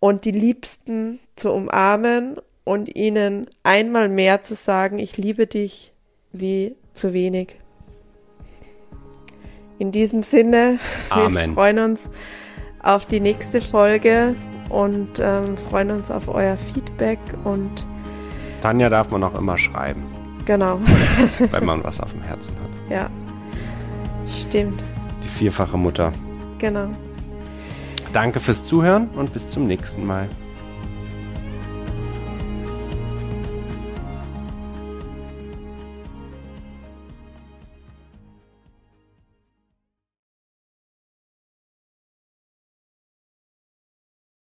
und die Liebsten zu umarmen und ihnen einmal mehr zu sagen, ich liebe dich wie zu wenig. In diesem Sinne, Amen. wir freuen uns auf die nächste Folge und ähm, freuen uns auf euer Feedback und Tanja darf man auch immer schreiben, genau. wenn man was auf dem Herzen hat. ja, stimmt. Die vierfache Mutter. Genau. Danke fürs Zuhören und bis zum nächsten Mal.